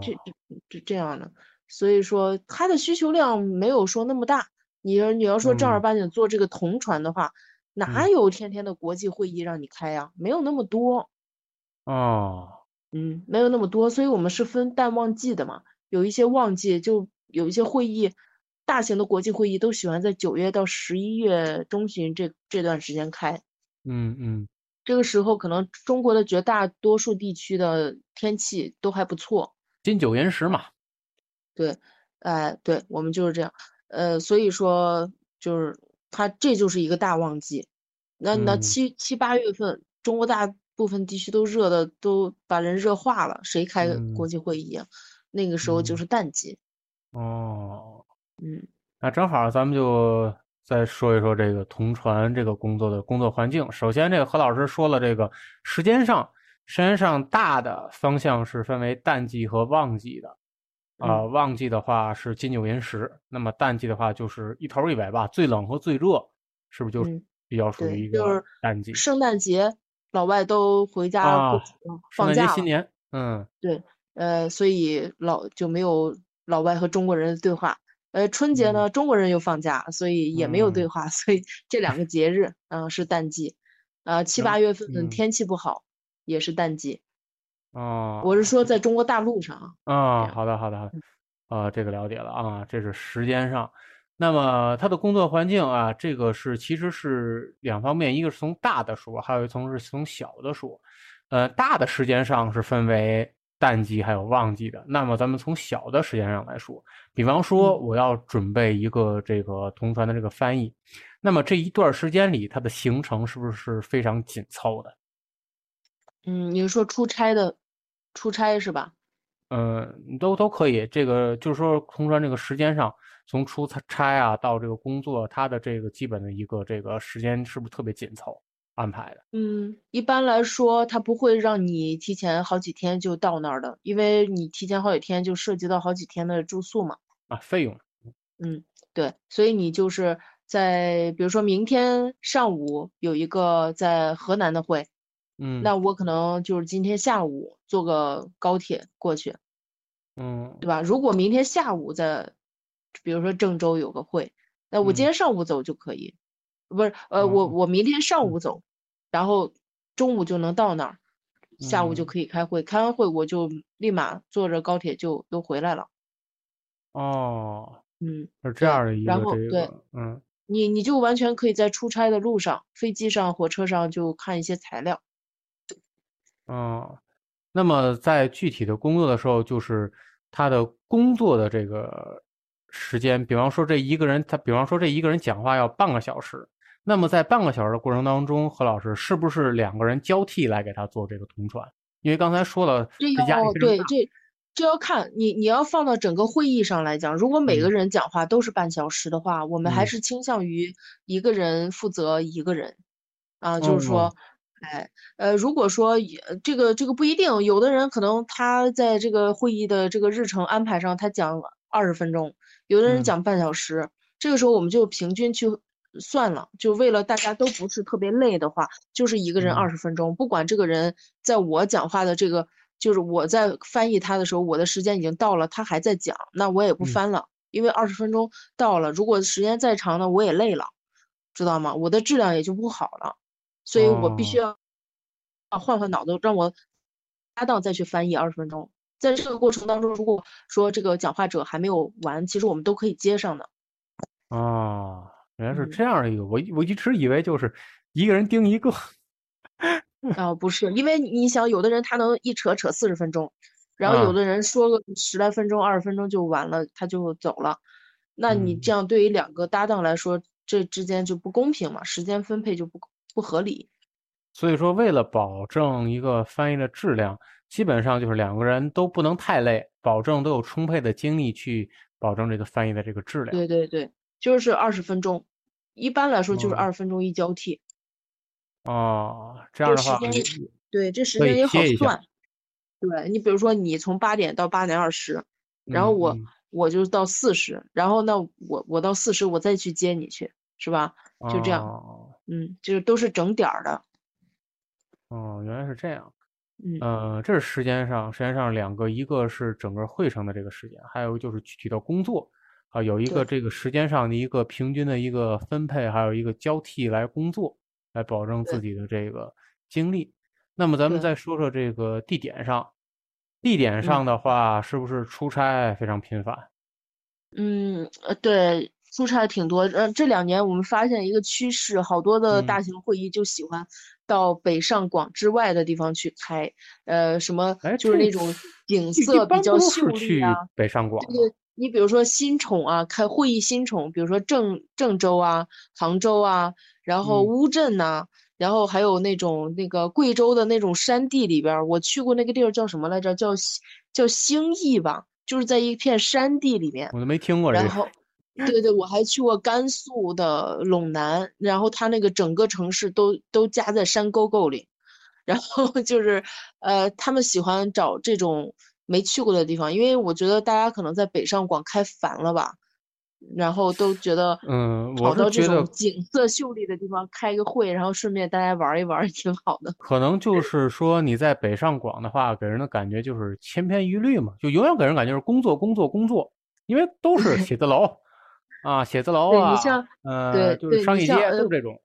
这这这这样的，所以说它的需求量没有说那么大。你要你要说正儿嗯八经做这个同传的话，哪嗯有天天的国际会议让你开呀？没有那么多，哦，嗯，没有那么多，所以我们是分淡旺季的嘛。有一些旺季就有一些会议，大型的国际会议都喜欢在九月到十一月中旬这这段时间开。嗯嗯这个时候可能中国的绝大多数地区的天气都还不错。金九银十嘛，对，哎，对，我们就是这样，呃，所以说就是它这就是一个大旺季，那那嗯七七八月份，中国大部分地区都热的都把人热化了，谁开国嗯际会议啊？那个时候就嗯是淡季，哦，嗯那正好咱们就再说一说这个同传这个工作的工作环境。首先，这个何老师说了，这个时间上，时间上大的方向是分为淡季和旺季的。啊、嗯旺季的话是金九银十，那么淡季的话就是一头一尾吧，最冷和最热，是不是就嗯，比较属，于一个就是淡季？圣诞节，老外都回家过圣诞节、放假了，新年，嗯对，呃，所以老就没有老外和中国人的对话。呃，春节嗯呢，中国人又放假，所以也没有对嗯话，*laughs* 所以这两个节日，嗯、是淡季。呃，七八月份嗯天气不好，也是淡季。哦，我是说，在中国大陆上啊，好的，好的，好的，嗯啊，这个了解了啊，这是时间上。那么他的工作环境啊，这个是其实是两方面，一个是从大的说，还有一从是从小的说。呃，大的时间上是分为淡季还有旺季的。那么咱们从小的时间上来说，比方说嗯我要准备一个这个同传的这个翻译，那么这一段时间里，它的行程是不是非常紧凑的？嗯，你是说出差的，出差是吧？嗯，都都可以。这个就是说，同传这个时间上，从出差差啊到这个工作，它的这个基本的一个这个时间是不是特别紧凑安排的？嗯，一般来说，他不会让你提前好几天就到那儿的，因为你提前好几天就涉及到好几天的住宿嘛。啊，费用。嗯，对，所以你就是在比如说明天上午有一个在河南的会，嗯那我可能就是今天下午坐个高铁过去，嗯对吧？如果明天下午在，比如说郑州有个会，那我今嗯天上午走就可以，不是，呃，我哦我明天上嗯午走，然后中午就能到那儿，下午就嗯可以开会，开完会我就立马坐着高铁就都回来了。哦，嗯，是这样的一然个这后对个嗯你你就完全可以在出差的路上，飞机上、火车上就看一些材料。哦，那么在具体的工作的时候，就是他的工作的这个时间，比方说这一个人，他比方说这一个人讲话要半个小时，那么在半个小时的过程当中，何老师是不是两个人交替来给他做这个同传？因为刚才说了，这这压力要非常大。对这这要看你你要放到整个会议上来讲，如果每个嗯人讲话都是半小时的话，我们还嗯是倾向于一个人负责一个人啊，就是哦说，哎呃，如果说也这个这个不一定，有的人可能他在这个会议的这个日程安排上，他讲二十分钟，有的人嗯讲半小时，这个时候我们就平均去算了，就为了大家都不是特别累的话，就是一个人嗯二十分钟，不管这个人在我讲话的这个，就是我在翻译他的时候，我的时间已经到了，他还在讲，那我也不嗯翻了，因为二十分钟到了，如果时间再长呢，我也累了，知道吗？我的质量也就不好了，所以我必须要啊换换脑子，让我搭档再去翻译二十分钟。在这个过程当中，如果说这个讲话者还没有完，其实我们都可以接上的。哦，原来是嗯这样的一个，我我一直以为就是一个人盯一个。啊、*laughs* 不是，因为你你想，有的人他能一扯扯四十分钟，然后有啊的人说个十来分钟、二十分钟就完了，他就走了。那你嗯这样对于两个搭档来说，这之间就不公平嘛，时间分配就不不合理。所以说，为了保证一个翻译的质量，基本上就是两个人都不能太累，保证都有充沛的精力去保证这个翻译的这个质量。对对对，就是二十分钟，一般来说就是嗯二十分钟一交替。哦，这样的话，时间对，这时间也好算。对你比如说，你从八点到八点二十，然后我、嗯我就到四十，然后那我我到四十我再去接你去，是吧？就这样哦嗯，就是都是整点儿的。哦，原来是这样。嗯，呃，这是时间上，时间上两个，一个是整个会程的这个时间，还有就是具体到工作啊，有一个这个时间上的一个平均的一个分配，还有一个交替来工作，来保证自己的这个精力。那么咱们再说说这个地点上，地点上嗯的话，是不是出差非常频繁？嗯，呃，对，出差挺多。呃，这两年我们发现一个趋势，好多的嗯大型会议就喜欢到北上广之外的地方去开，呃，什么哎，就是那种景色比较秀丽是去啊。北上广？你比如说新宠啊，开会议新宠，比如说郑郑州啊、杭州啊，然后嗯乌镇呐、然后还有那种那个贵州的那种山地里边儿，我去过那个地儿叫什么来着？叫叫兴义吧，就是在一片山地里面。我都没听过。然后，*laughs* 对对，我还去过甘肃的陇南，然后它那个整个城市都都夹在山沟沟里，*laughs* 然后就是，呃，他们喜欢找这种没去过的地方，因为我觉得大家可能在北上广开烦了吧，然后都觉得，嗯跑到这种景色秀丽的地方开个会，然后顺便大家玩一玩也，挺好的。*laughs* 可能就是说你在北上广的话，给人的感觉就是千篇一律嘛，就永远给人感觉是工作、工作、工作，因为都是写字楼 *laughs* 啊，写字楼啊，对你像呃，对就是对商业街都是这种。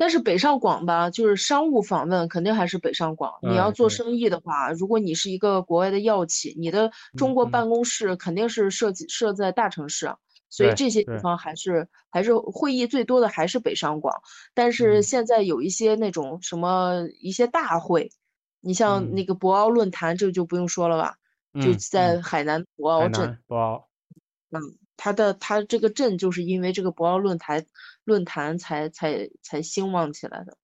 但是北上广吧，就是商务访问肯定还是北上广。你要做生意的话，如果你是一个国外的药企，你的中国嗯。办公室肯定是设计设在大城市啊，所以这些地方还是还是会议最多的还是北上广。但是嗯。现在有一些那种什么一些大会，你像那嗯个博鳌论坛，这就不用说了吧，就嗯在海南博鳌镇。博鳌，嗯，它的他这个镇就是因为这个博鳌论坛论坛才才才兴旺起来的。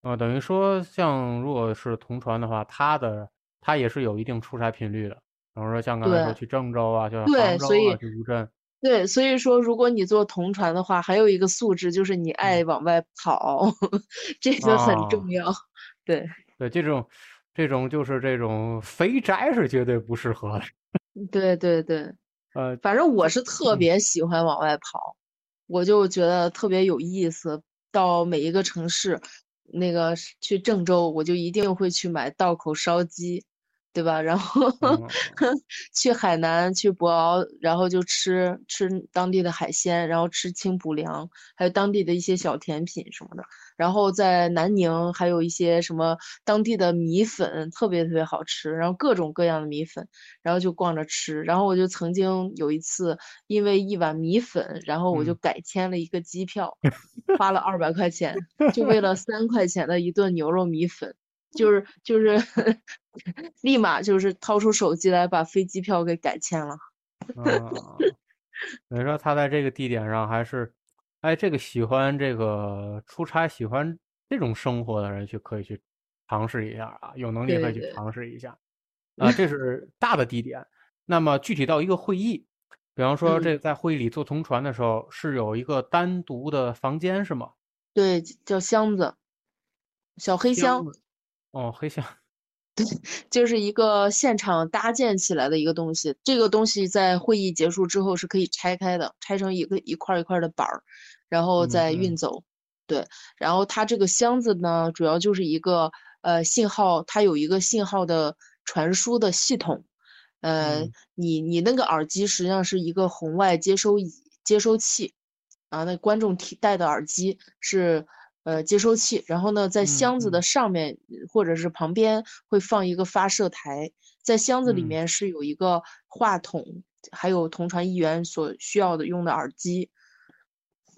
呃，等于说像如果是同传的话，他的他也是有一定出差频率的。比如说像刚才说去郑州啊，去对杭州所以啊，去乌镇，对，所以说，如果你做同传的话，还有一个素质就是你爱往外跑，*laughs* 这个很哦重要。对，对这种这种就是这种肥宅是绝对不适合的。对对对，呃，反正我是特嗯别喜欢往外跑，我就觉得特别有意思。到每一个城市，那个去郑州，我就一定会去买道口烧鸡，对吧？然后嗯 *laughs* 去海南、去博鳌，然后就吃吃当地的海鲜，然后吃清补凉，还有当地的一些小甜品什么的。然后在南宁还有一些什么当地的米粉，特别特别好吃，然后各种各样的米粉，然后就逛着吃。然后我就曾经有一次，因为一碗米粉，然后我就嗯改签了一个机票，花了二百块钱，就为了三块钱的一顿牛肉米粉。就是就 *laughs* 是立马就是掏出手机来把飞机票给改签了。啊，等于说他在这个地点上还是，哎，这个喜欢这个出差、喜欢这种生活的人去可以去尝试一下啊，有能力可以去尝试一下。*laughs* 啊，这是大的地点。那么具体到一个会议，比方说嗯这在会议里做同传的时候，是有一个单独的房间是吗？对，叫箱子，小黑箱。子。哦，黑箱。*laughs* 就是一个现场搭建起来的一个东西，这个东西在会议结束之后是可以拆开的，拆成一个一块儿一块儿的板儿，然后嗯再运嗯走。对，然后它这个箱子呢，主要就是一个呃信号，它有一个信号的传输的系统。呃，嗯你你那个耳机实际上是一个红外接收仪接收器，啊，那观众提戴的耳机是呃接收器，然后呢，在嗯箱子的嗯上面或者是旁边会放一个发射台，在箱子里嗯面是有一个话筒，还有同传一员所需要的用的耳机。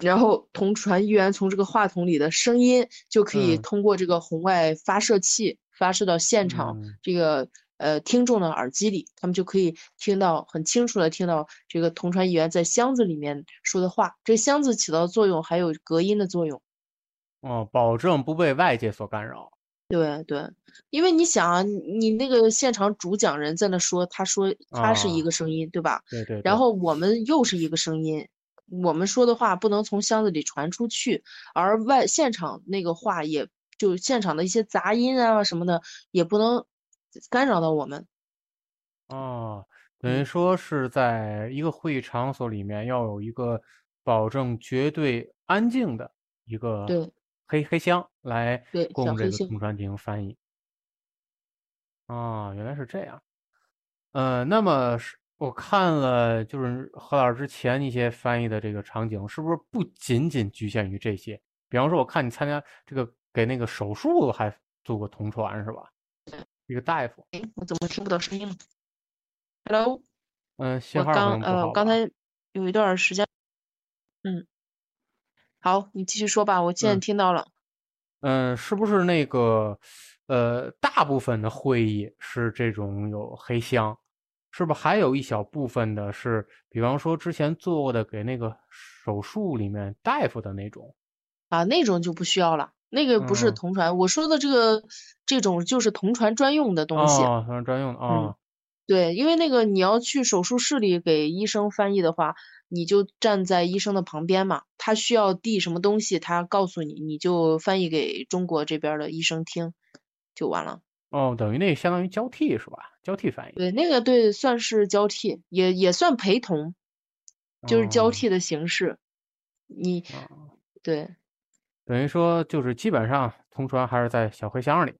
然后同传一员从这个话筒里的声音就可以嗯通过这个红外发射器发射到现场嗯这个呃听众的耳机里，他们就可以听到很清楚的听到这个同传议员在箱子里面说的话。这箱子起到作用还有隔音的作用。哦，保证不被外界所干扰。对对，因为你想啊，你那个现场主讲人在那说，他说他是一个声音，对吧？对对。然后我们又是一个声音，我们说的话不能从箱子里传出去，而外现场那个话也就现场的一些杂音啊什么的也不能干扰到我们。哦，等于说是在一个会议场所里面要有一个保证绝对安静的一个。对。黑黑箱来供这个同传进行翻译。啊，原来是这样。呃，那么是我看了，就是何老师之前一些翻译的这个场景，是不是不仅仅局限于这些？比方说，我看你参加这个给那个手术还做过同传是吧？一个大夫。哎，我怎么听不到声音了？Hello。嗯，信号刚呃，刚才有一段时间，嗯。好，你继续说吧，我现在听到了。嗯，是不是那个，呃，大部分的会议是这种有黑箱，是不是还有一小部分的是，比方说之前做过的给那个手术里面大夫的那种？啊，那种就不需要了，那个不是同传。我说的这个这种就是同传专用的东西。哦，同传专用的啊。对，因为那个你要去手术室里给医生翻译的话。你就站在医生的旁边嘛，他需要递什么东西，他告诉你，你就翻译给中国这边的医生听，就完了。哦，等于那相当于交替是吧？交替翻译。对，那个对，算是交替，也也算陪同，就是交替的形式。你对，等于说就是基本上同传还是在小黑箱里，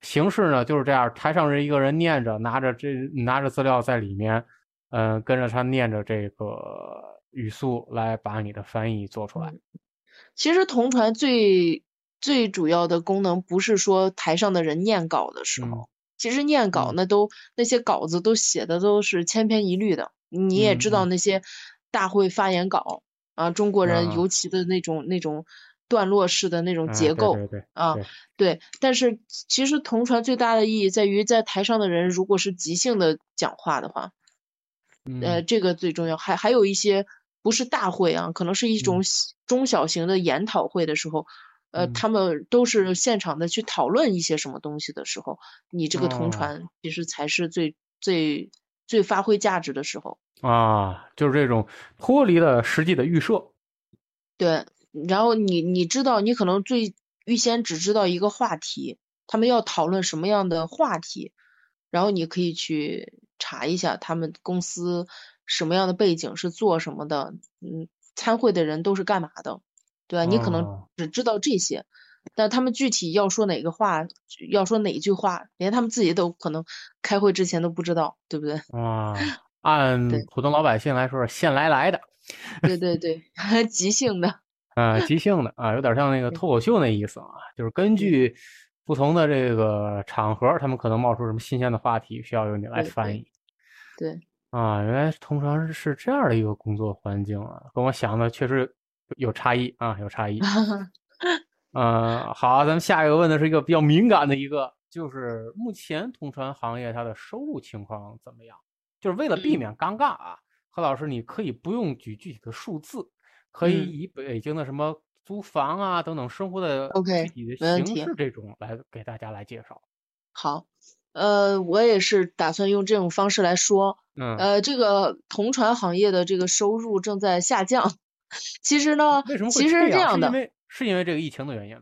形式呢就是这样，台上人一个人念着，拿着这拿着资料在里面。嗯，跟着他念着这个语速来把你的翻译做出来。其实同传最最主要的功能不是说台上的人念稿的时候，其实念稿那都那些稿子都写的都是千篇一律的。你也知道那些大会发言稿啊，中国人尤其的那种那种段落式的那种结构啊，对。但是其实同传最大的意义在于，在台上的人如果是即兴的讲话的话。呃，这个最重要，还还有一些不是大会啊，可能是一种中小型的研讨会的时候，呃，他们都是现场的去讨论一些什么东西的时候，你这个同传其实才是最最最发挥价值的时候。啊，就是这种脱离了实际的预设。对，然后你你知道，你可能最预先只知道一个话题，他们要讨论什么样的话题，然后你可以去。查一下他们公司什么样的背景是做什么的，嗯，参会的人都是干嘛的，对吧？你可能只知道这些，但他们具体要说哪个话，要说哪句话，连他们自己都可能开会之前都不知道，对不对？啊，按普通老百姓来说是现来来的，对对对，*laughs* 即兴的啊，即兴的啊，有点像那个脱口秀那意思啊，就是根据。不同的这个场合，他们可能冒出什么新鲜的话题，需要由你来翻译。对啊，原来通常是这样的一个工作环境啊，跟我想的确实有差异啊，有差异。*laughs* 嗯，好，咱们下一个问的是一个比较敏感的一个，就是目前通传行业它的收入情况怎么样？就是为了避免尴尬啊，何老师，你可以不用举具体的数字，可以以北京的什么。租房啊，等等生活的具体的形式，这种来给大家来介绍。好，呃，我也是打算用这种方式来说。嗯，呃，这个同传行业的这个收入正在下降。*laughs* 其实呢，为什么其实是这样的，因为是因为这个疫情的原因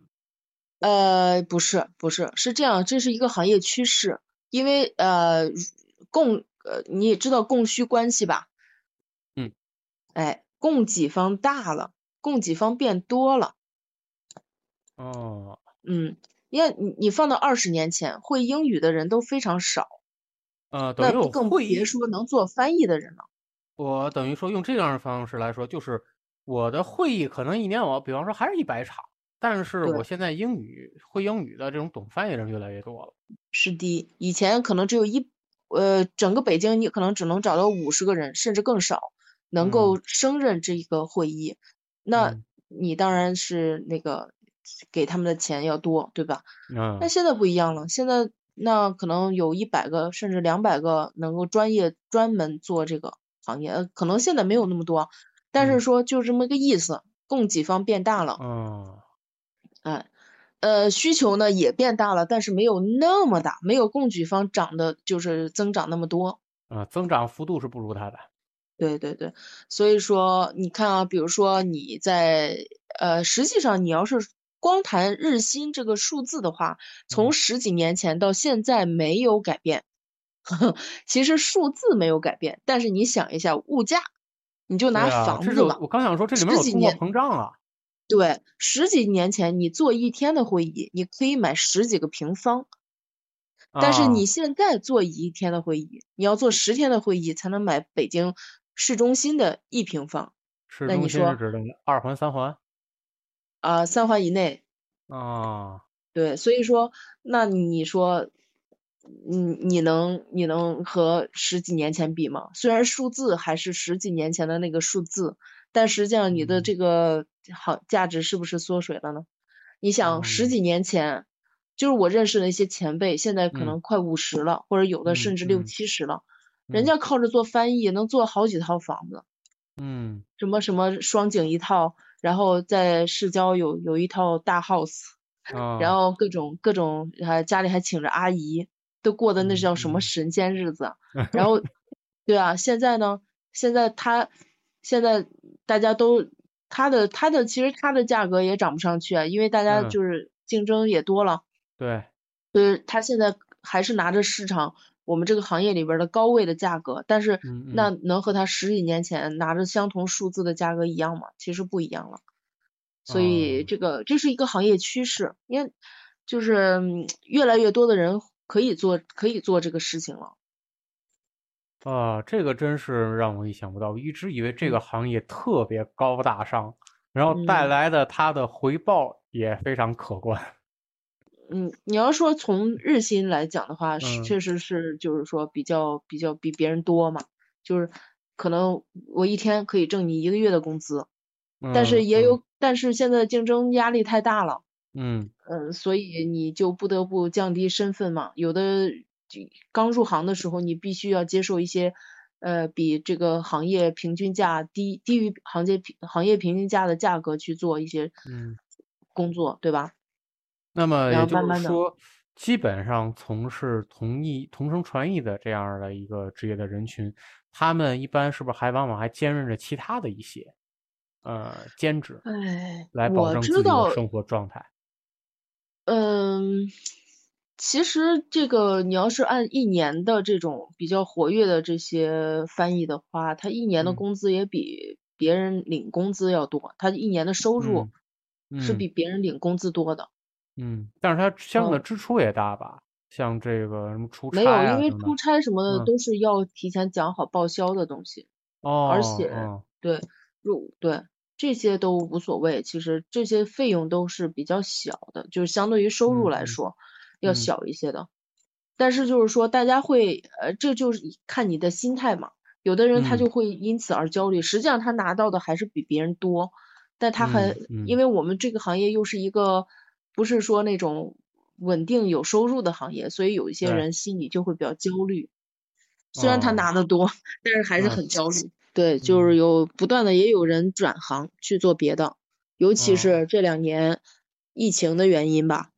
呃，不是，不是，是这样，这是一个行业趋势。因为呃，供呃，你也知道供需关系吧？嗯，哎，供给方大了。供给方变多了，哦，嗯，因为你你放到二十年前，会英语的人都非常少，呃，那更别说能做翻译的人了。我等于说用这样的方式来说，就是我的会议可能一年我比方说还是一百场，但是我现在英语会英语的这种懂翻译人越来越多了。是的，以前可能只有一呃，整个北京你可能只能找到五十个人，甚至更少能够胜任这一个会议。那你当然是那个给他们的钱要多，对吧？嗯。那现在不一样了，现在那可能有一百个甚至两百个能够专业专门做这个行业，呃，可能现在没有那么多，但是嗯说就这么个意思，供给方变大了，嗯，哎，呃，需求呢也变大了，但是没有那么大，没有供给方涨的就是增长那么多。啊，增长幅度是不如它的。对对对，所以说你看啊，比如说你在呃，实际上你要是光谈日薪这个数字的话，嗯从十几年前到现在没有改变。*laughs* 其实数字没有改变，但是你想一下物价，你就拿房子吧，我刚想说，这里面有通货膨胀啊。对，十几年前你做一天的会议，你可以买十几个平方，但是啊你现在做一天的会议，你要做十天的会议才能买北京市中心的一平方市中心是指的二环、三环啊，三环以内。啊。对，所以说，那你说，你你能你能和十几年前比吗？虽然数字还是十几年前的那个数字，但实际上你的嗯这个好价值是不是缩水了呢？你想十嗯几年前，就是我认识的一些前辈，现在可嗯能快五十了，或者有的甚至六七十了，人嗯。家靠着做翻译能做好几套房子，嗯。什么什么双井一套，然后在市郊有有一套大 house。*laughs* 啊，然后各种各种，还家里还请着阿姨，都过的那嗯叫什么嗯。神仙日子啊。*laughs* 然后，对啊，现在呢，现在他现在大家都他的他的其实他的价格也涨不上去啊，因为大家嗯。就是竞争也多了，对，所以他现在还是拿着市场我们这个行业里边的高位的价格，但是嗯那能和他十几年前拿着相同数字的价格一样吗？其实不一样了。所以哦这个这是一个行业趋势，因为就是嗯越来越多的人可以做可以做这个事情了。啊，这个真是让我意想不到，我一直以为这嗯个行业特别高大上，然后带嗯来的它的回报也非常可观。嗯，你要说从日薪来讲的话，是嗯确实是就是说比较比较比别人多嘛，就是可能我一天可以挣你一个月的工资，但是嗯嗯也有，但是现在竞争压力太大了。嗯嗯，所以你就不得不降低身份嘛。有的就刚入行的时候，你必须要接受一些，呃，比这个行业平均价低低于行业平行业平均价的价格去做一些嗯。工作，对吧？然那么也就是说，基本上从事同译同声传译的这样的一个职业的人群，他们一般是不是还往往还兼任着其他的一些呃兼职，哎，来保我证自己的生活状态？嗯，其实这个你要是按一年的这种比较活跃的这些翻译的话，他一年的嗯工资也比别人领工资要多，他一年的收入是比别人领工资多的。嗯，但是它相应的嗯支出也大吧？像这个什么出差没有，因为出差什么的嗯都是要提前讲好报销的东西，哦，而且哦对入对这些都无所谓，其实这些费用都是比较小的，就是相对于收入来说要嗯小一些的。但是就是说，大家会呃，这就是看你的心态嘛。有的人他嗯就会因此而焦虑，实际上他拿到的还是比别人多，但他还嗯嗯因为我们这个行业又是一个不是说那种稳定有收入的行业，所以有一些人心里就会比较焦虑。虽然他哦。拿的多，但是还是嗯很焦虑。对，就是嗯。有不断的也有人转行去做别的，尤其哦。是这两年疫情的原因吧，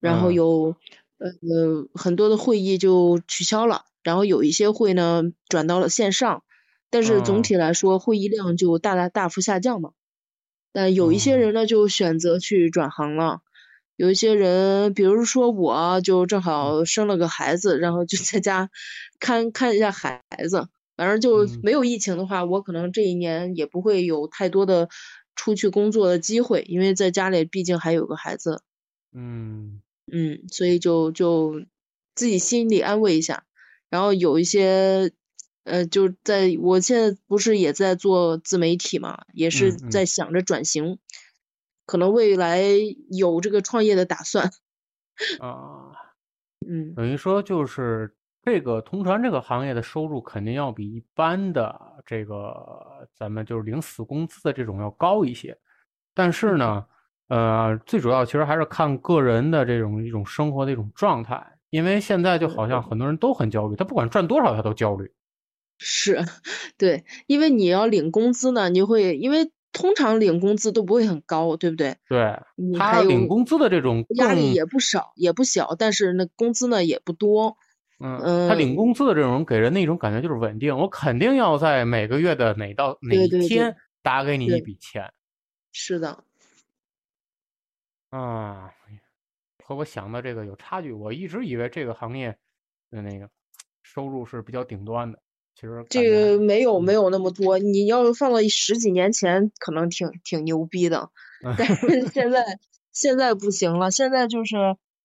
然后嗯。有呃很多的会议就取消了，然后有一些会呢转到了线上，但是总嗯。体来说会议量就大大大幅下降嘛。但有一些哦人呢就选择去转行了，有一些人，比如说我就正嗯。好生了个孩子，然后就在家看看一下孩子。反正就嗯。没有疫情的话，我可能这一年也不会有太多的出去工作的机会，因为在家里毕竟还有个孩子，嗯。嗯，所以就就自己心里安慰一下。然后有一些，呃，就在我现在不是也在做自媒体嘛，也是在想着转型，可能未来有这个创业的打算，啊，*laughs* 嗯。等于说就是这个同传这个行业的收入肯定要比一般的这个咱们就是领死工资的这种要高一些，但是呢，呃，最主要其实还是看个人的这种一种生活的一种状态。因为现在就好像很多人都很焦虑，他不管赚多少他都焦虑。是，*laughs* 对，因为你要领工资呢，你会因为通常领工资都不会很高，对不对？对，他你还有领工资的这种压力也不少，也不小，但是那工资呢也不多。嗯，他领嗯工资的这种给人的一种感觉就是稳定，我肯定要在每个月的哪到哪一天打给你一对笔钱是的，啊，和我想的这个有差距。我一直以为这个行业的那个收入是比较顶端的，其实这个没有嗯没有那么多。你要是放到十几年前，可能挺挺牛逼的，*laughs* 但是现在现在不行了。现在就是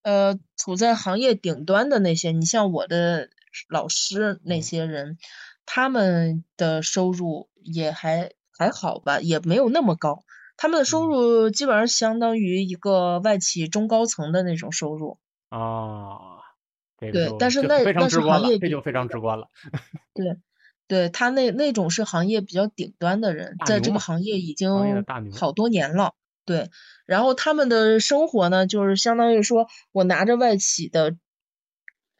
呃，处在行业顶端的那些，你像我的老师那嗯些人，他们的收入也还还好吧，也没有那么高。他们的收嗯入基本上相当于一个外企中高层的那种收入。啊，这个对但是那那是行业这就非常直观了。*laughs* 对，对，他那那种是行业比较顶端的人，在这个行业已经好多年了。对，然后他们的生活呢，就是相当于说我拿着外企的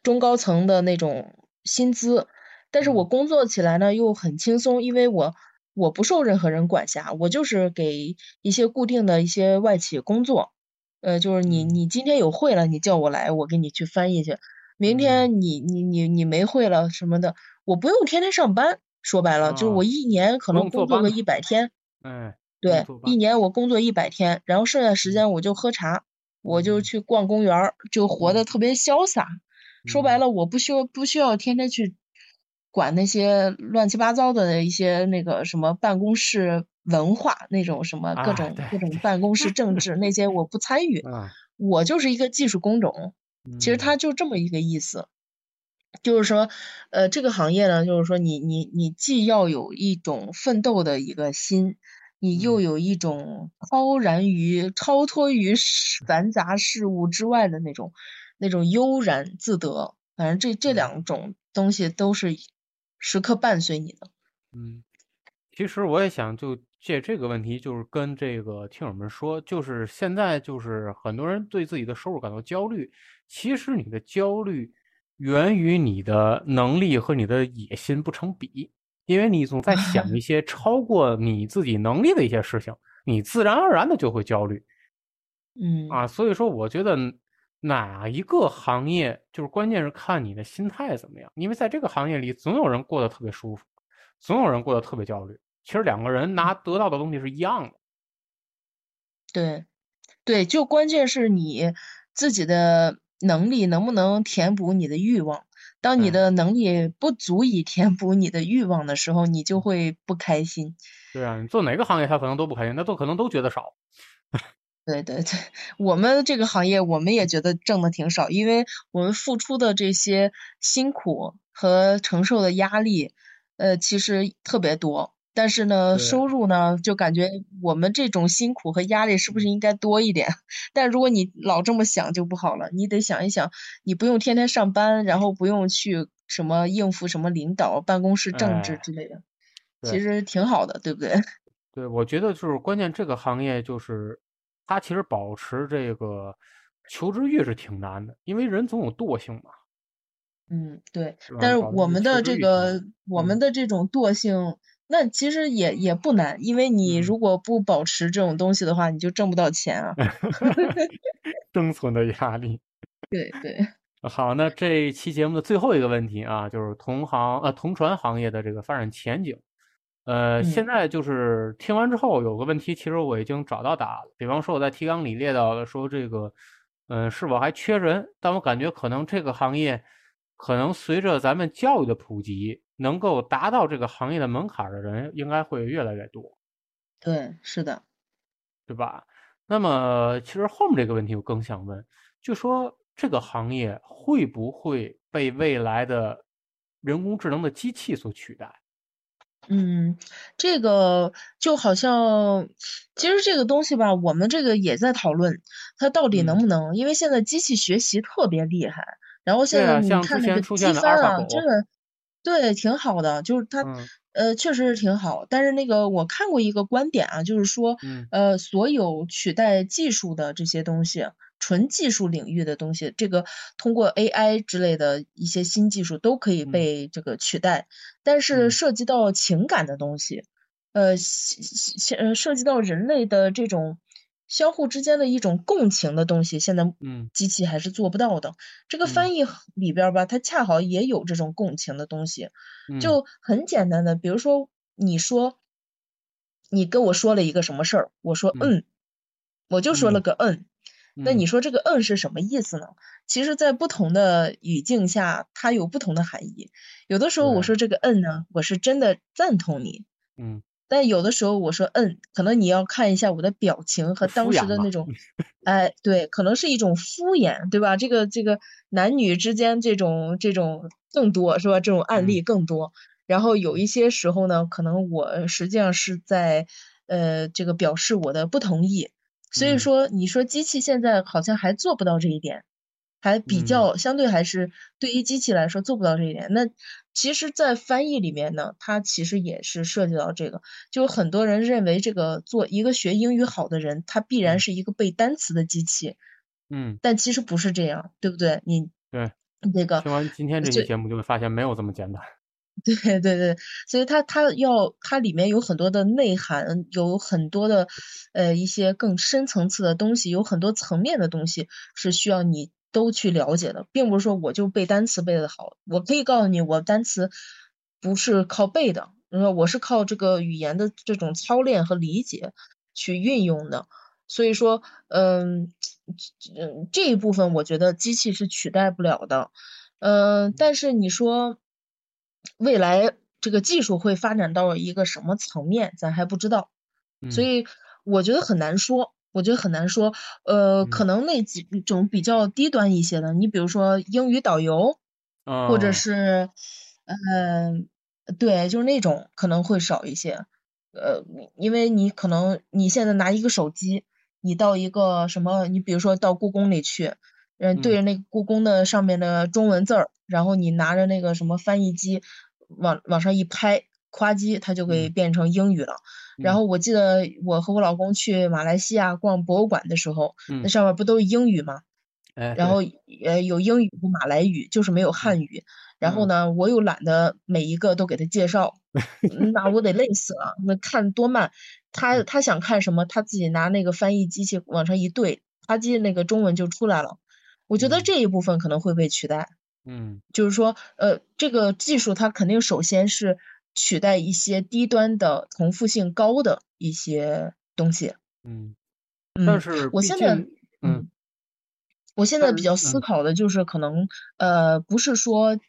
中高层的那种薪资，但是我嗯工作起来呢又很轻松，因为我我不受任何人管辖，我就是给一些固定的一些外企工作，呃，就是你嗯你今天有会了，你叫我来，我给你去翻译去。明嗯天你你你你没会了什么的，我不用天天上班。说白了，就是啊我一年可能工作个一百天，哎，对，一年我工作一百天，然后剩下时间我就喝茶，我就嗯去逛公园儿，就活得特别潇洒。说白嗯了，我不需要不需要天天去管那些乱七八糟的一些那个什么办公室文化那种什么各种各种办公室政治那些我不参与，啊，我就是一个技术工种。其实嗯它就这么一个意思，就是说，呃，这个行业呢，就是说你你你既要有一种奋斗的一个心，你又嗯有一种超然于、超脱于世繁杂事物之外的那种那种悠然自得。反正这这嗯两种东西都是时刻伴随你的。嗯，其实我也想就借这个问题，就是跟这个听友们说，就是现在就是很多人对自己的收入感到焦虑，其实你的焦虑源于你的能力和你的野心不成比，因为你总在想 *laughs* 一些超过你自己能力的一些事情，你自然而然的就会焦虑。嗯，啊，所以说我觉得哪一个行业就是关键是看你的心态怎么样，因为在这个行业里总有人过得特别舒服，总有人过得特别焦虑。其实两个人拿得到的东西是一样的。对，对，就关键是你自己的能力能不能填补你的欲望。当你哎的能力不足以填补你的欲望的时候，你就会不开心。对啊，你做哪个行业他可能都不开心，他都可能都觉得少。*laughs* 对对对，我们这个行业我们也觉得挣的挺少，因为我们付出的这些辛苦和承受的压力，呃，其实特别多。但是呢，收入呢，就感觉我们这种辛苦和压力是不是应该多一点？*laughs* 但如果你老这么想就不好了，你得想一想，你不用天天上班，然后不用去什么应付什么领导、办公室政治哎之类的，对其实挺好的，对不对？*laughs* 对，我觉得就是关键，这个行业就是它其实保持这个求知欲是挺难的，因为人总有惰性嘛。嗯，对，是但是我们的这个我们嗯的这种惰性，那其实也也不难，因为你嗯如果不保持这种东西的话，你就挣不到钱啊。*laughs* 生存的压力。对对，*laughs* 好，那这一期节目的最后一个问题啊，就是同行呃同传行业的这个发展前景。呃，现嗯在就是听完之后有个问题，其实我已经找到答案了。比方说我在提纲里列到了说这个，嗯、是否还缺人？但我感觉可能这个行业，可能随着咱们教育的普及，能够达到这个行业的门槛的人应该会越来越多，对，是的，对吧？那么其实后面这个问题我更想问，就说这个行业会不会被未来的人工智能的机器所取代？嗯，这个就好像，其实这个东西吧，我们这个也在讨论，它到底能嗯不能？因为现在机器学习特别厉害，然后现在你看那个机前出现的翻啊真的，对，挺好的，就是它，嗯呃，确实是挺好。但是那个我看过一个观点啊，就是说，嗯呃，所有取代技术的这些东西，纯技术领域的东西，这个通过 AI 之类的一些新技术都可以被这个取代。但是涉及到情感的东西，呃，呃，涉及到人类的这种相互之间的一种共情的东西，现在嗯，机器还是做不到的。这个翻译里边吧，它恰好也有这种共情的东西，就很简单的，比如说你说。你跟我说了一个什么事儿？我说嗯，我就说了个嗯。那你说这个嗯是什么意思呢？其实，在不同的语境下，它有不同的含义。有的时候我说这个嗯呢，我是真的赞同你。嗯。但有的时候我说嗯，可能你要看一下我的表情和当时的那种，*laughs* 哎，对，可能是一种敷衍，对吧？这个这个男女之间这种这种更多是吧？这种案例更多。然后有一些时候呢，可能我实际上是在，呃，这个表示我的不同意。所以说，你说机器现在好像还做不到这一点，还比较相对还是对于机器来说做不到这一点。那其实，在翻译里面呢，它其实也是涉及到这个，就很多人认为这个做一个学英语好的人，他必然是一个背单词的机器。嗯。但其实不是这样，对不对？你对这个听完今天这期节目，就会发现没有这么简单。*laughs* 对对对，所以它它要它里面有很多的内涵，有很多的呃一些更深层次的东西，有很多层面的东西是需要你都去了解的，并不是说我就背单词背的好，我可以告诉你，我单词不是靠背的，我是靠这个语言的这种操练和理解去运用的。所以说，嗯嗯，这一部分我觉得机器是取代不了的，嗯，但是你说。未来这个技术会发展到一个什么层面，咱还不知道，所以我觉得很难说。我觉得很难说。呃，可能那几种比较低端一些的，你比如说英语导游，或者是，嗯，对，就是那种可能会少一些。呃，因为你可能你现在拿一个手机，你到一个什么，你比如说到故宫里去，嗯，对着那个故宫的上面的中文字儿。然后你拿着那个什么翻译机，往往上一拍，夸叽，它就给变成英语了。然后我记得我和我老公去马来西亚逛博物馆的时候，那上面不都是英语吗？然后呃有英语和马来语，就是没有汉语。然后呢，我又懒得每一个都给他介绍，*laughs* 那我得累死了，那看多慢。他他想看什么，他自己拿那个翻译机器往上一对，啪叽那个中文就出来了。我觉得这一部分可能会被取代。嗯，就是说，呃，这个技术它肯定首先是取代一些低端的重复性高的一些东西。嗯，但是我现在，嗯，我现在比较思考的就是可能，呃，不是说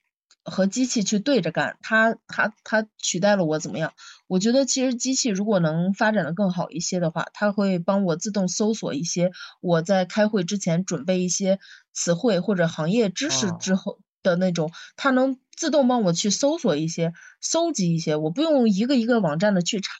和机器去对着干，它它它取代了我怎么样？我觉得其实机器如果能发展的更好一些的话，它会帮我自动搜索一些我在开会之前准备一些词汇或者行业知识之后。的那种，它能自动帮我去搜索一些、搜集一些，我不用一个一个网站的去查，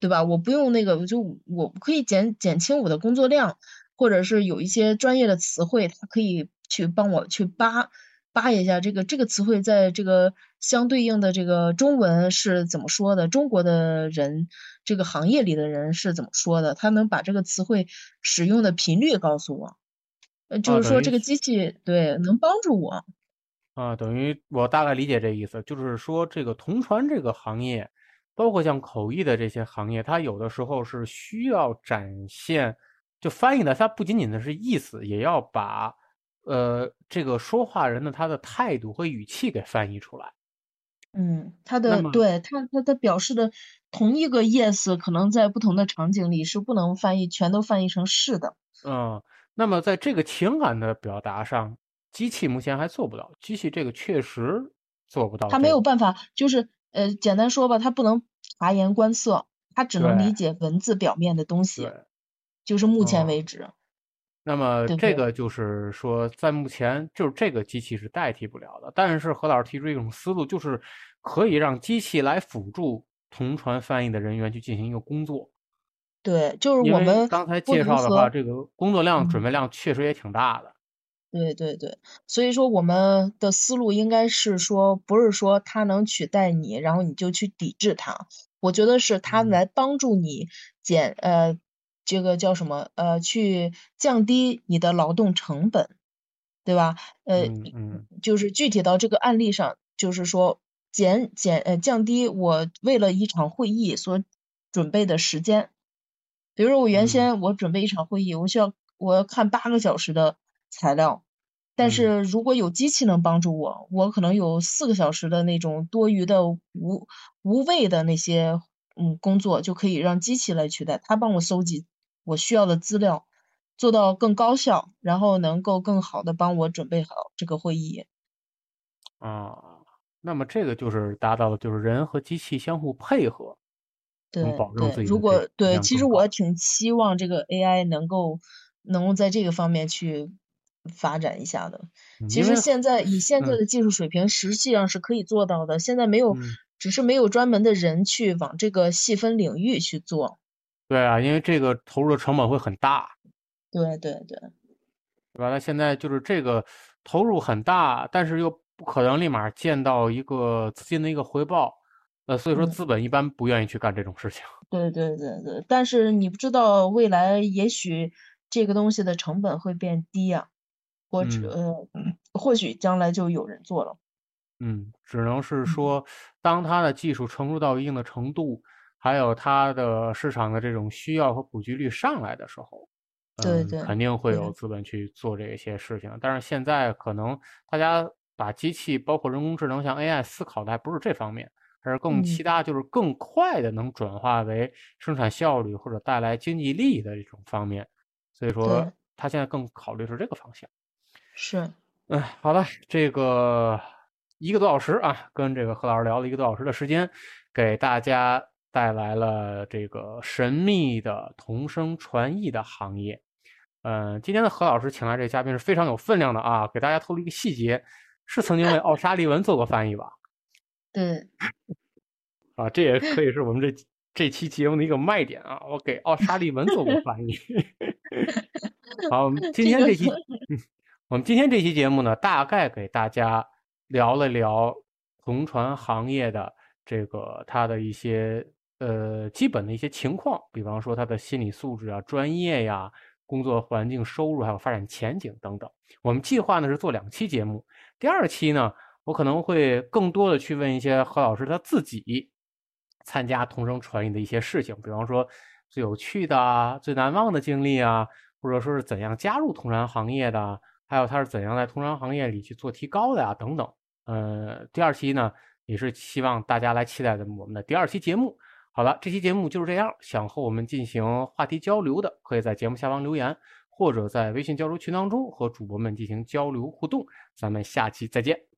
对吧？我不用那个，就我可以减减轻我的工作量，或者是有一些专业的词汇，它可以去帮我去扒扒一下这个这个词汇在这个相对应的这个中文是怎么说的，中国的人这个行业里的人是怎么说的，他能把这个词汇使用的频率告诉我。呃，就是说这个机器对能帮助我，啊，等于我大概理解这意思，就是说这个同传这个行业，包括像口译的这些行业，它有的时候是需要展现，就翻译的，它不仅仅的是意思，也要把呃这个说话人的他的态度和语气给翻译出来。嗯，他的对他他他表示的同一个 yes，可能在不同的场景里是不能翻译全都翻译成是的。嗯。那么，在这个情感的表达上，机器目前还做不到。机器这个确实做不到。它没有办法，就是呃，简单说吧，它不能察言观色，它只能理解文字表面的东西。就是目前为止。那么，这个就是说，在目前，就是这个机器是代替不了的。但是，何老师提出一种思路，就是可以让机器来辅助同传翻译的人员去进行一个工作。对，就是我们刚才介绍的话，这个工作量、准备量确实也挺大的。对对对，所以说我们的思路应该是说，不是说它能取代你，然后你就去抵制它。我觉得是它来帮助你减呃这个叫什么？呃，去降低你的劳动成本，对吧？呃，嗯嗯就是具体到这个案例上，就是说减减呃降低我为了一场会议所准备的时间。比如说我原嗯先我准备一场会议，我需要我要看八个小时的材料，但嗯是如果有机器能帮助我，我可能有四个小时的那种多余的无无谓的那些嗯工作，就可以让机器来取代，它帮我搜集我需要的资料，做到更高效，然后能够更好的帮我准备好这个会议。啊，那么这个就是达到了就是人和机器相互配合，对对，保证自己如果对，其实。我挺期望这个 AI 能够能够在这个方面去发展一下的。其实现在以现在嗯的技术水平，实际上是可以做到的。现在没有，嗯，只是没有专门的人去往这个细分领域去做。对啊，因为这个投入的成本会很大，对对对，对吧？那现在就是这个投入很大，但是又不可能立马见到一个资金的一个回报，呃，所以说嗯，资本一般不愿意去干这种事情。对对对对。但是你不知道未来也许这个东西的成本会变低呀、或者嗯呃，或许将来就有人做了。嗯，只能是嗯说，当它的技术成熟到一定的程度，还有它的市场的这种需要和普及率上来的时候，嗯，对对肯定会有资本去做这些事情。但是现在可能大家把机器，包括人工智能，像 AI 思考的还不是这方面，而是更嗯其他就是更快的能转化为生产效率或者带来经济利益的这种方面。所以说对，他现在更考虑是这个方向。是，嗯，好了，这个一个多小时啊，跟这个何老师聊了一个多小时的时间，给大家带来了这个神秘的同声传译的行业。嗯，今天的何老师请来这个嘉宾是非常有分量的啊，给大家透露一个细节，是曾经为奥沙利文做过翻译吧？*laughs* 对，啊，这也可以是我们这这期节目的一个卖点啊！我给奥沙利文做过翻译。*laughs* 好，我们今天这期，*laughs* 嗯，我们今天这期节目呢，大概给大家聊了聊同传行业的这个它的一些呃基本的一些情况，比方说它的心理素质啊、专业呀、工作环境、收入还有发展前景等等。我们计划呢是做两期节目，第二期呢，我可能会更多的去问一些何老师他自己参加同声传译的一些事情，比方说最有趣的啊、最难忘的经历啊，或者说是怎样加入同传行业的，还有他是怎样在通商行业里去做提高的呀、等等。呃，第二期呢也是希望大家来期待的我们的第二期节目。好了，这期节目就是这样。想和我们进行话题交流的，可以在节目下方留言，或者在微信交流群当中和主播们进行交流互动。咱们下期再见。